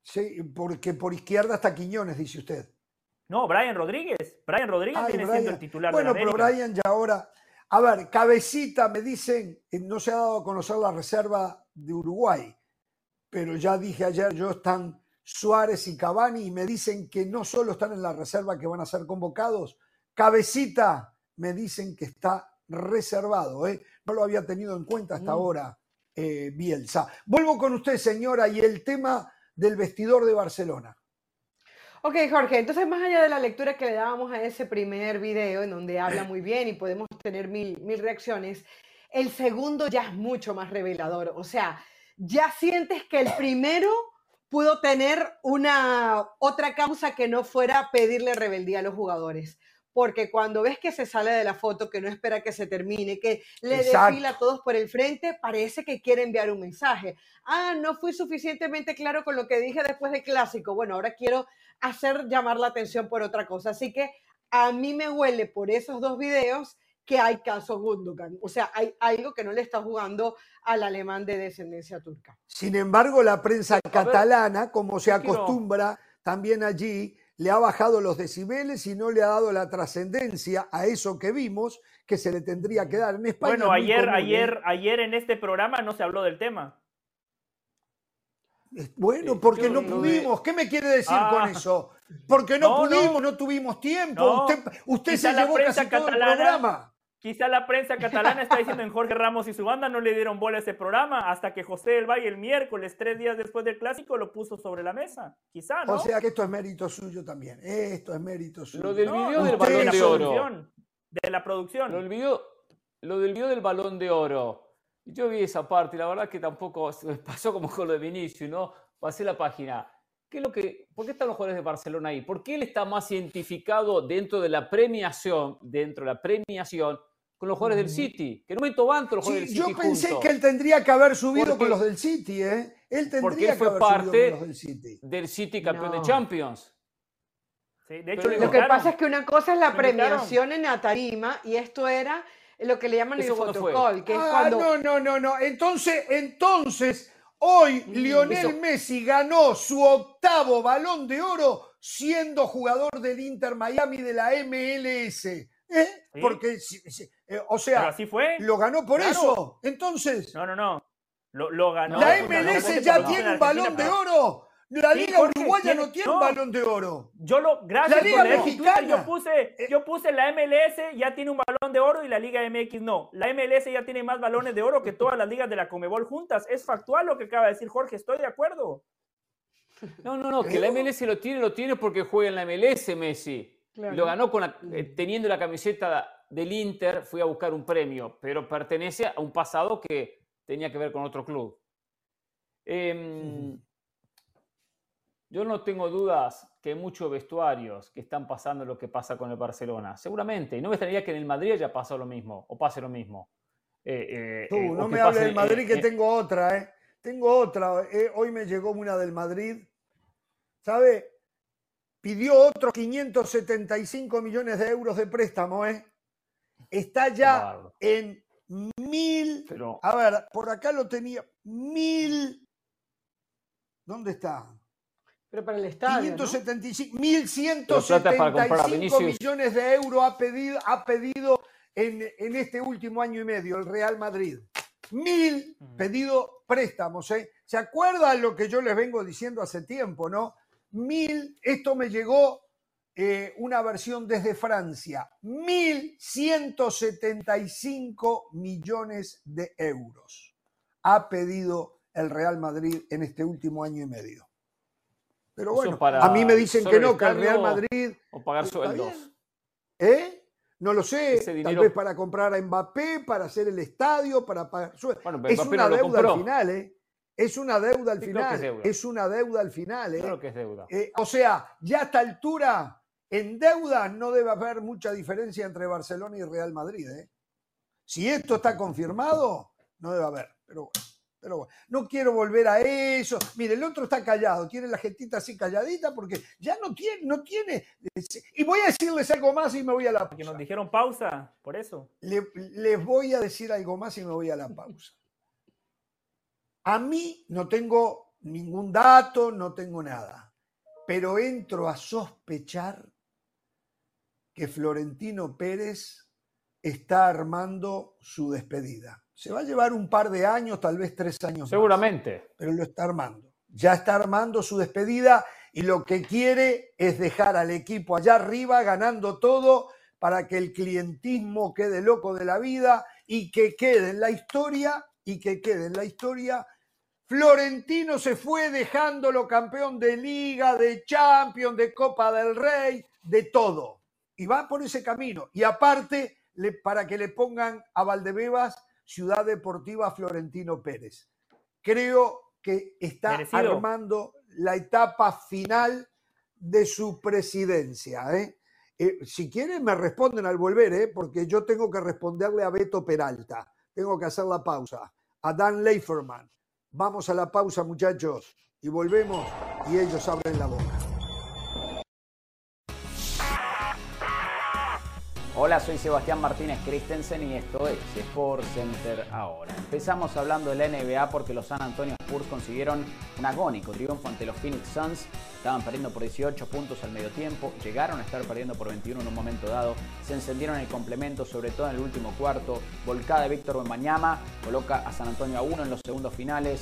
Sí, porque por izquierda está Quiñones, dice usted. No, Brian Rodríguez. Brian Rodríguez viene siendo el titular bueno, pero Brian ya ahora. A ver, cabecita, me dicen, no se ha dado a conocer la reserva de Uruguay, pero ya dije ayer, yo están Suárez y Cavani y me dicen que no solo están en la reserva que van a ser convocados, cabecita, me dicen que está reservado, ¿eh? no lo había tenido en cuenta hasta mm. ahora eh, Bielsa. Vuelvo con usted, señora, y el tema del vestidor de Barcelona. Ok, Jorge, entonces más allá de la lectura que le dábamos a ese primer video en donde habla muy bien y podemos tener mil, mil reacciones, el segundo ya es mucho más revelador. O sea, ya sientes que el primero pudo tener una otra causa que no fuera pedirle rebeldía a los jugadores porque cuando ves que se sale de la foto, que no espera que se termine, que le desfila a todos por el frente, parece que quiere enviar un mensaje. Ah, no fui suficientemente claro con lo que dije después del clásico. Bueno, ahora quiero hacer llamar la atención por otra cosa. Así que a mí me huele por esos dos videos que hay caso Gundogan. O sea, hay algo que no le está jugando al alemán de descendencia turca. Sin embargo, la prensa catalana, como se acostumbra también allí, le ha bajado los decibeles y no le ha dado la trascendencia a eso que vimos que se le tendría que dar en España. Bueno, ayer, ayer, ¿eh? ayer en este programa no se habló del tema. Bueno, porque no pudimos. ¿Qué me quiere decir con ah. eso? Porque no, pudimos, no. tuvimos tiempo. usted, usted se llevó casi todo el programa. Quizá la prensa catalana está diciendo en Jorge Ramos y su banda no le dieron bola a ese programa hasta que José del Valle el miércoles, tres días después del clásico, lo puso sobre la mesa. Quizá, ¿no? O sea que esto es mérito suyo también. Esto es mérito suyo. Lo del video del balón de oro. De la producción. Lo del video, lo del video del balón de oro. Yo vi esa parte y la verdad que tampoco pasó como con lo de Vinicius, ¿no? Pasé la página. ¿Qué es lo que, ¿Por qué están los jugadores de Barcelona ahí? ¿Por qué él está más identificado dentro de la premiación, dentro de la premiación, con los jugadores del City, que no me van los jugadores del City. Yo pensé que él tendría que haber subido con los del City, ¿eh? Él tendría porque él fue parte del City. del City campeón de Champions. de hecho, lo que pasa es que una cosa es la premiación en la tarima y esto era lo que le llaman el protocolo, que es ah, cuando... No, no, no, no. Entonces, entonces, hoy Lionel Messi ganó su octavo balón de oro siendo jugador del Inter Miami de la MLS. ¿Eh? Porque, eh, o sea, así fue. lo ganó por eso. Entonces. No, no, no. Lo, ganó. La MLS ya tiene un balón de oro. La Liga Uruguaya no tiene un balón de oro. Yo lo, gracias la Liga Mexicana. Yo puse, eh, yo puse la MLS ya tiene un balón de oro y la Liga MX no. La MLS ya tiene más balones de oro que todas las ligas de la Comebol juntas. Es factual lo que acaba de decir Jorge, estoy de acuerdo. No, no, no, que la MLS lo tiene, lo tiene porque juega en la MLS Messi. Lo ganó con eh, teniendo la camiseta del Inter, fui a buscar un premio, pero pertenece a un pasado que tenía que ver con otro club. Em, yo no tengo dudas que hay muchos vestuarios que están pasando lo que pasa con el Barcelona. Seguramente. Y no me extrañaría que en el Madrid haya pasado lo mismo o pase lo mismo. Eh, Tú, no me hables del Madrid, que tengo otra, ¿eh? Tengo otra. hoy me llegó una del Madrid. ¿Sabe? Pidió otros 575 millones de euros de préstamo, ¿eh? Está ya en mil. A ver, por acá lo tenía. Mil. ¿Dónde está? Pero para el estadio. 575, 1175 millones de euros ha pedido, ha pedido en, en, este último año y medio el Real Madrid. Mil pedido préstamos. ¿eh? ¿Se acuerdan lo que yo les vengo diciendo hace tiempo, no? Mil, esto me llegó eh, una versión desde Francia, 1.175 millones de euros ha pedido el Real Madrid en este último año y medio. Pero bueno, a mí me dicen que no, que el Real Madrid... O pagar sueldos. ¿Eh? No lo sé, tal vez para comprar a Mbappé, para hacer el estadio, para pagar sueldos. es una deuda al final, ¿eh? Es una deuda al final. Es, una deuda al final. ¿eh? que es deuda. Eh, o sea, ya a esta altura, en deuda no debe haber mucha diferencia entre Barcelona y Real Madrid. ¿eh? Si esto está confirmado, no debe haber. Pero bueno. Pero bueno, no quiero volver a eso. Mire, el otro está callado, tiene la gentita así calladita porque ya no tiene, no tiene. Y voy a decirles algo más y me voy a la pausa. Porque nos dijeron pausa, por eso. les voy a decir algo más y me voy a la pausa. A mí no tengo ningún dato, no tengo nada, pero entro a sospechar que Florentino Pérez está armando su despedida. Se va a llevar un par de años, tal vez tres años. Seguramente. pero lo está armando. Ya está armando su despedida y lo que quiere es dejar al equipo allá arriba ganando todo para que el clientismo quede loco de la vida y que quede en la historia y que quede en la historia Florentino se fue dejándolo campeón de liga, de champion, de Copa del Rey, de todo. Y va por ese camino. Y aparte, para que le pongan a Valdebebas Ciudad Deportiva Florentino Pérez. Creo que está armando la etapa final de su presidencia. ¿eh? Eh, si quieren, me responden al volver, ¿eh? porque yo tengo que responderle a Beto Peralta. Tengo que hacer la pausa. A Dan Leiferman Vamos a la pausa, muchachos, y volvemos y ellos abren la boca. Hola, soy Sebastián Martínez Christensen y esto es Sport Center ahora. Empezamos hablando de la NBA porque los San Antonio Spurs consiguieron un agónico triunfo ante los Phoenix Suns. Estaban perdiendo por 18 puntos al medio tiempo, llegaron a estar perdiendo por 21 en un momento dado, se encendieron el complemento, sobre todo en el último cuarto. Volcada de Víctor Wembanyama coloca a San Antonio a uno en los segundos finales.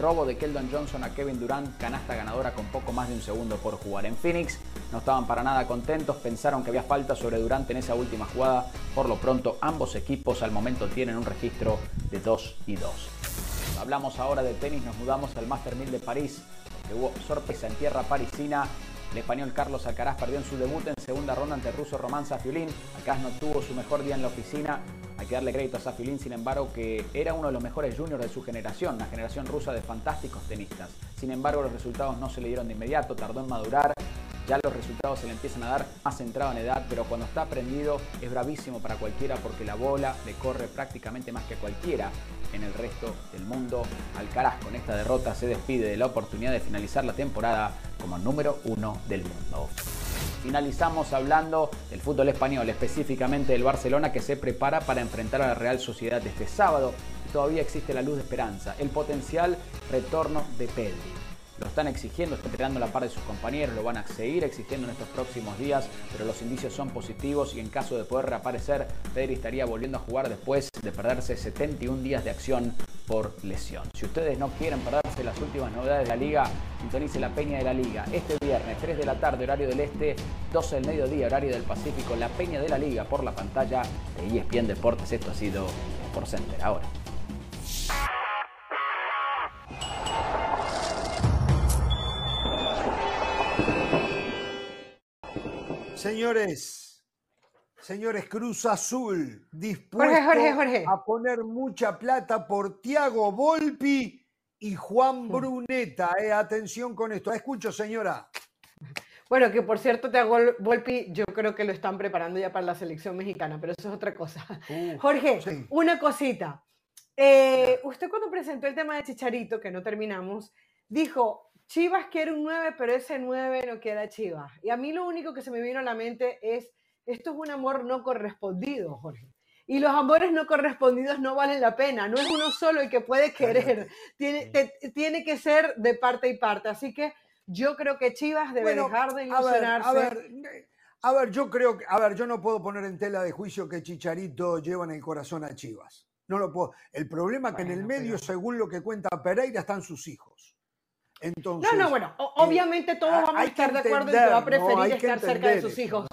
Robo de Keldon Johnson a Kevin Durant, canasta ganadora con poco más de un segundo por jugar. En Phoenix no estaban para nada contentos, pensaron que había falta sobre Durant en esa última jugada. Por lo pronto, ambos equipos al momento tienen un registro de 2 y 2. Hablamos ahora de tenis, nos mudamos al Master 1000 de París, porque hubo sorpresa en tierra parisina. El español Carlos Alcaraz perdió en su debut en segunda ronda ante el ruso Román Safiulín. Alcaraz no tuvo su mejor día en la oficina. Hay que darle crédito a Safiulín, sin embargo, que era uno de los mejores juniors de su generación, la generación rusa de fantásticos tenistas. Sin embargo, los resultados no se le dieron de inmediato, tardó en madurar ya los resultados se le empiezan a dar más centrado en edad, pero cuando está prendido es bravísimo para cualquiera porque la bola le corre prácticamente más que a cualquiera en el resto del mundo. Alcaraz con esta derrota se despide de la oportunidad de finalizar la temporada como número uno del mundo. Finalizamos hablando del fútbol español, específicamente del Barcelona que se prepara para enfrentar a la Real Sociedad este sábado. Todavía existe la luz de esperanza, el potencial retorno de Pedri lo están exigiendo, están entrenando la par de sus compañeros, lo van a seguir exigiendo en estos próximos días, pero los indicios son positivos y en caso de poder reaparecer, Pedri estaría volviendo a jugar después de perderse 71 días de acción por lesión. Si ustedes no quieren perderse las últimas novedades de la liga, sintonice la Peña de la Liga. Este viernes, 3 de la tarde, horario del Este, 12 del mediodía, horario del Pacífico, la Peña de la Liga por la pantalla de ESPN Deportes. Esto ha sido por Center ahora. Señores, señores, Cruz Azul dispuesto a poner mucha plata por Tiago Volpi y Juan Bruneta. Eh, atención con esto. Escucho, señora. Bueno, que por cierto, Tiago Volpi, yo creo que lo están preparando ya para la selección mexicana, pero eso es otra cosa. Jorge, una cosita. Eh, usted cuando presentó el tema de Chicharito, que no terminamos, dijo, Chivas quiere un 9, pero ese 9 no queda Chivas. Y a mí lo único que se me vino a la mente es, esto es un amor no correspondido, Jorge. Y los amores no correspondidos no valen la pena. No es uno solo el que puede querer. Tiene, tiene que ser de parte y parte. Así que yo creo que Chivas debe dejar de ilusionarse. A ver, a ver, yo creo que, a ver, yo no puedo poner en tela de juicio que Chicharito lleva en el corazón a Chivas. No lo puedo. El problema es que en el medio, según lo que cuenta Pereira, están sus hijos. Entonces, no, no, bueno, eh, obviamente todos vamos a estar de acuerdo en que va a preferir estar cerca de sus hijos.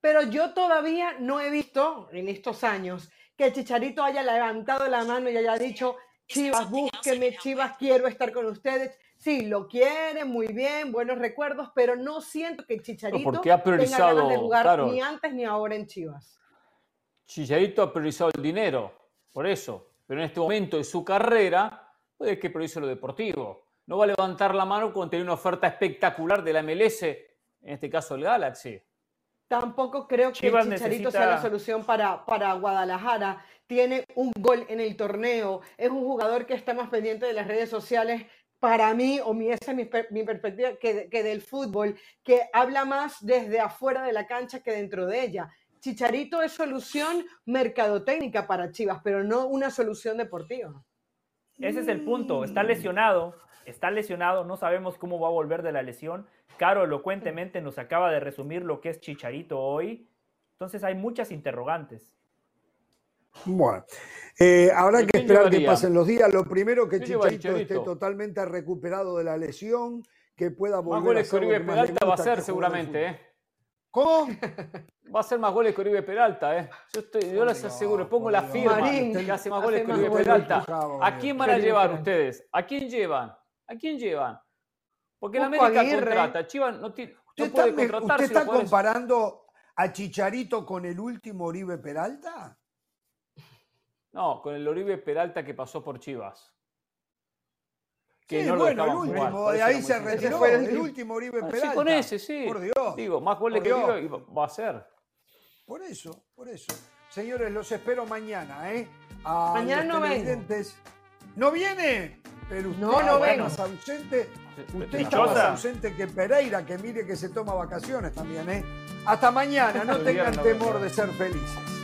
Pero yo todavía no he visto en estos años que Chicharito haya levantado la mano y haya dicho, Chivas, búsqueme, Chivas, quiero estar con ustedes. Sí, lo quiere, muy bien, buenos recuerdos, pero no siento que Chicharito porque ha priorizado, tenga ganas de jugar ni antes ni ahora en Chivas. Chicharito ha priorizado el dinero, por eso. Pero en este momento de su carrera, puede que priorice lo deportivo. No va a levantar la mano cuando tiene una oferta espectacular de la MLS, en este caso el Galaxy. Tampoco creo que el Chicharito sea la solución para, para Guadalajara. Tiene un gol en el torneo. Es un jugador que está más pendiente de las redes sociales para mí, o mi, esa es mi, perspectiva, que, del fútbol, que habla más desde afuera de la cancha que dentro de ella. Chicharito es solución mercadotécnica para Chivas, pero no una solución deportiva. Ese es el punto. Está lesionado, está lesionado, no sabemos cómo va a volver de la lesión. Caro elocuentemente nos acaba de resumir lo que es Chicharito hoy. Entonces hay muchas interrogantes. Bueno, eh, habrá que esperar que pasen los días. Lo primero que Chicharito, esté totalmente recuperado de la lesión, que pueda volver más goles que Oribe Peralta va a ser seguramente, ¿eh? ¿Cómo? Va a ser más goles que Oribe Peralta, ¿eh? Yo, estoy, yo les aseguro, pongo la firma que hace más goles que Oribe Peralta. ¿A quién van a llevar ustedes? ¿A quién llevan? ¿A quién llevan? Porque la América contrata. Chivas no, tiene, puede contratar. ¿Usted está comparando a Chicharito con el último Oribe Peralta? No, con el Oribe Peralta que pasó por Chivas. Que no bueno, el último, de ahí se retiró, el, último Oribe Peralta. Sí, con ese, sí. Por Dios. Digo, más goles que Oribe va a ser. Por eso, por eso. Señores, los espero mañana, ¿eh? mañana no ¿No viene? Pero usted no, no bueno. más ausente. Usted está más ausente que Pereira, que mire que se toma vacaciones también, ¿eh? Hasta mañana, no tengan temor de ser felices.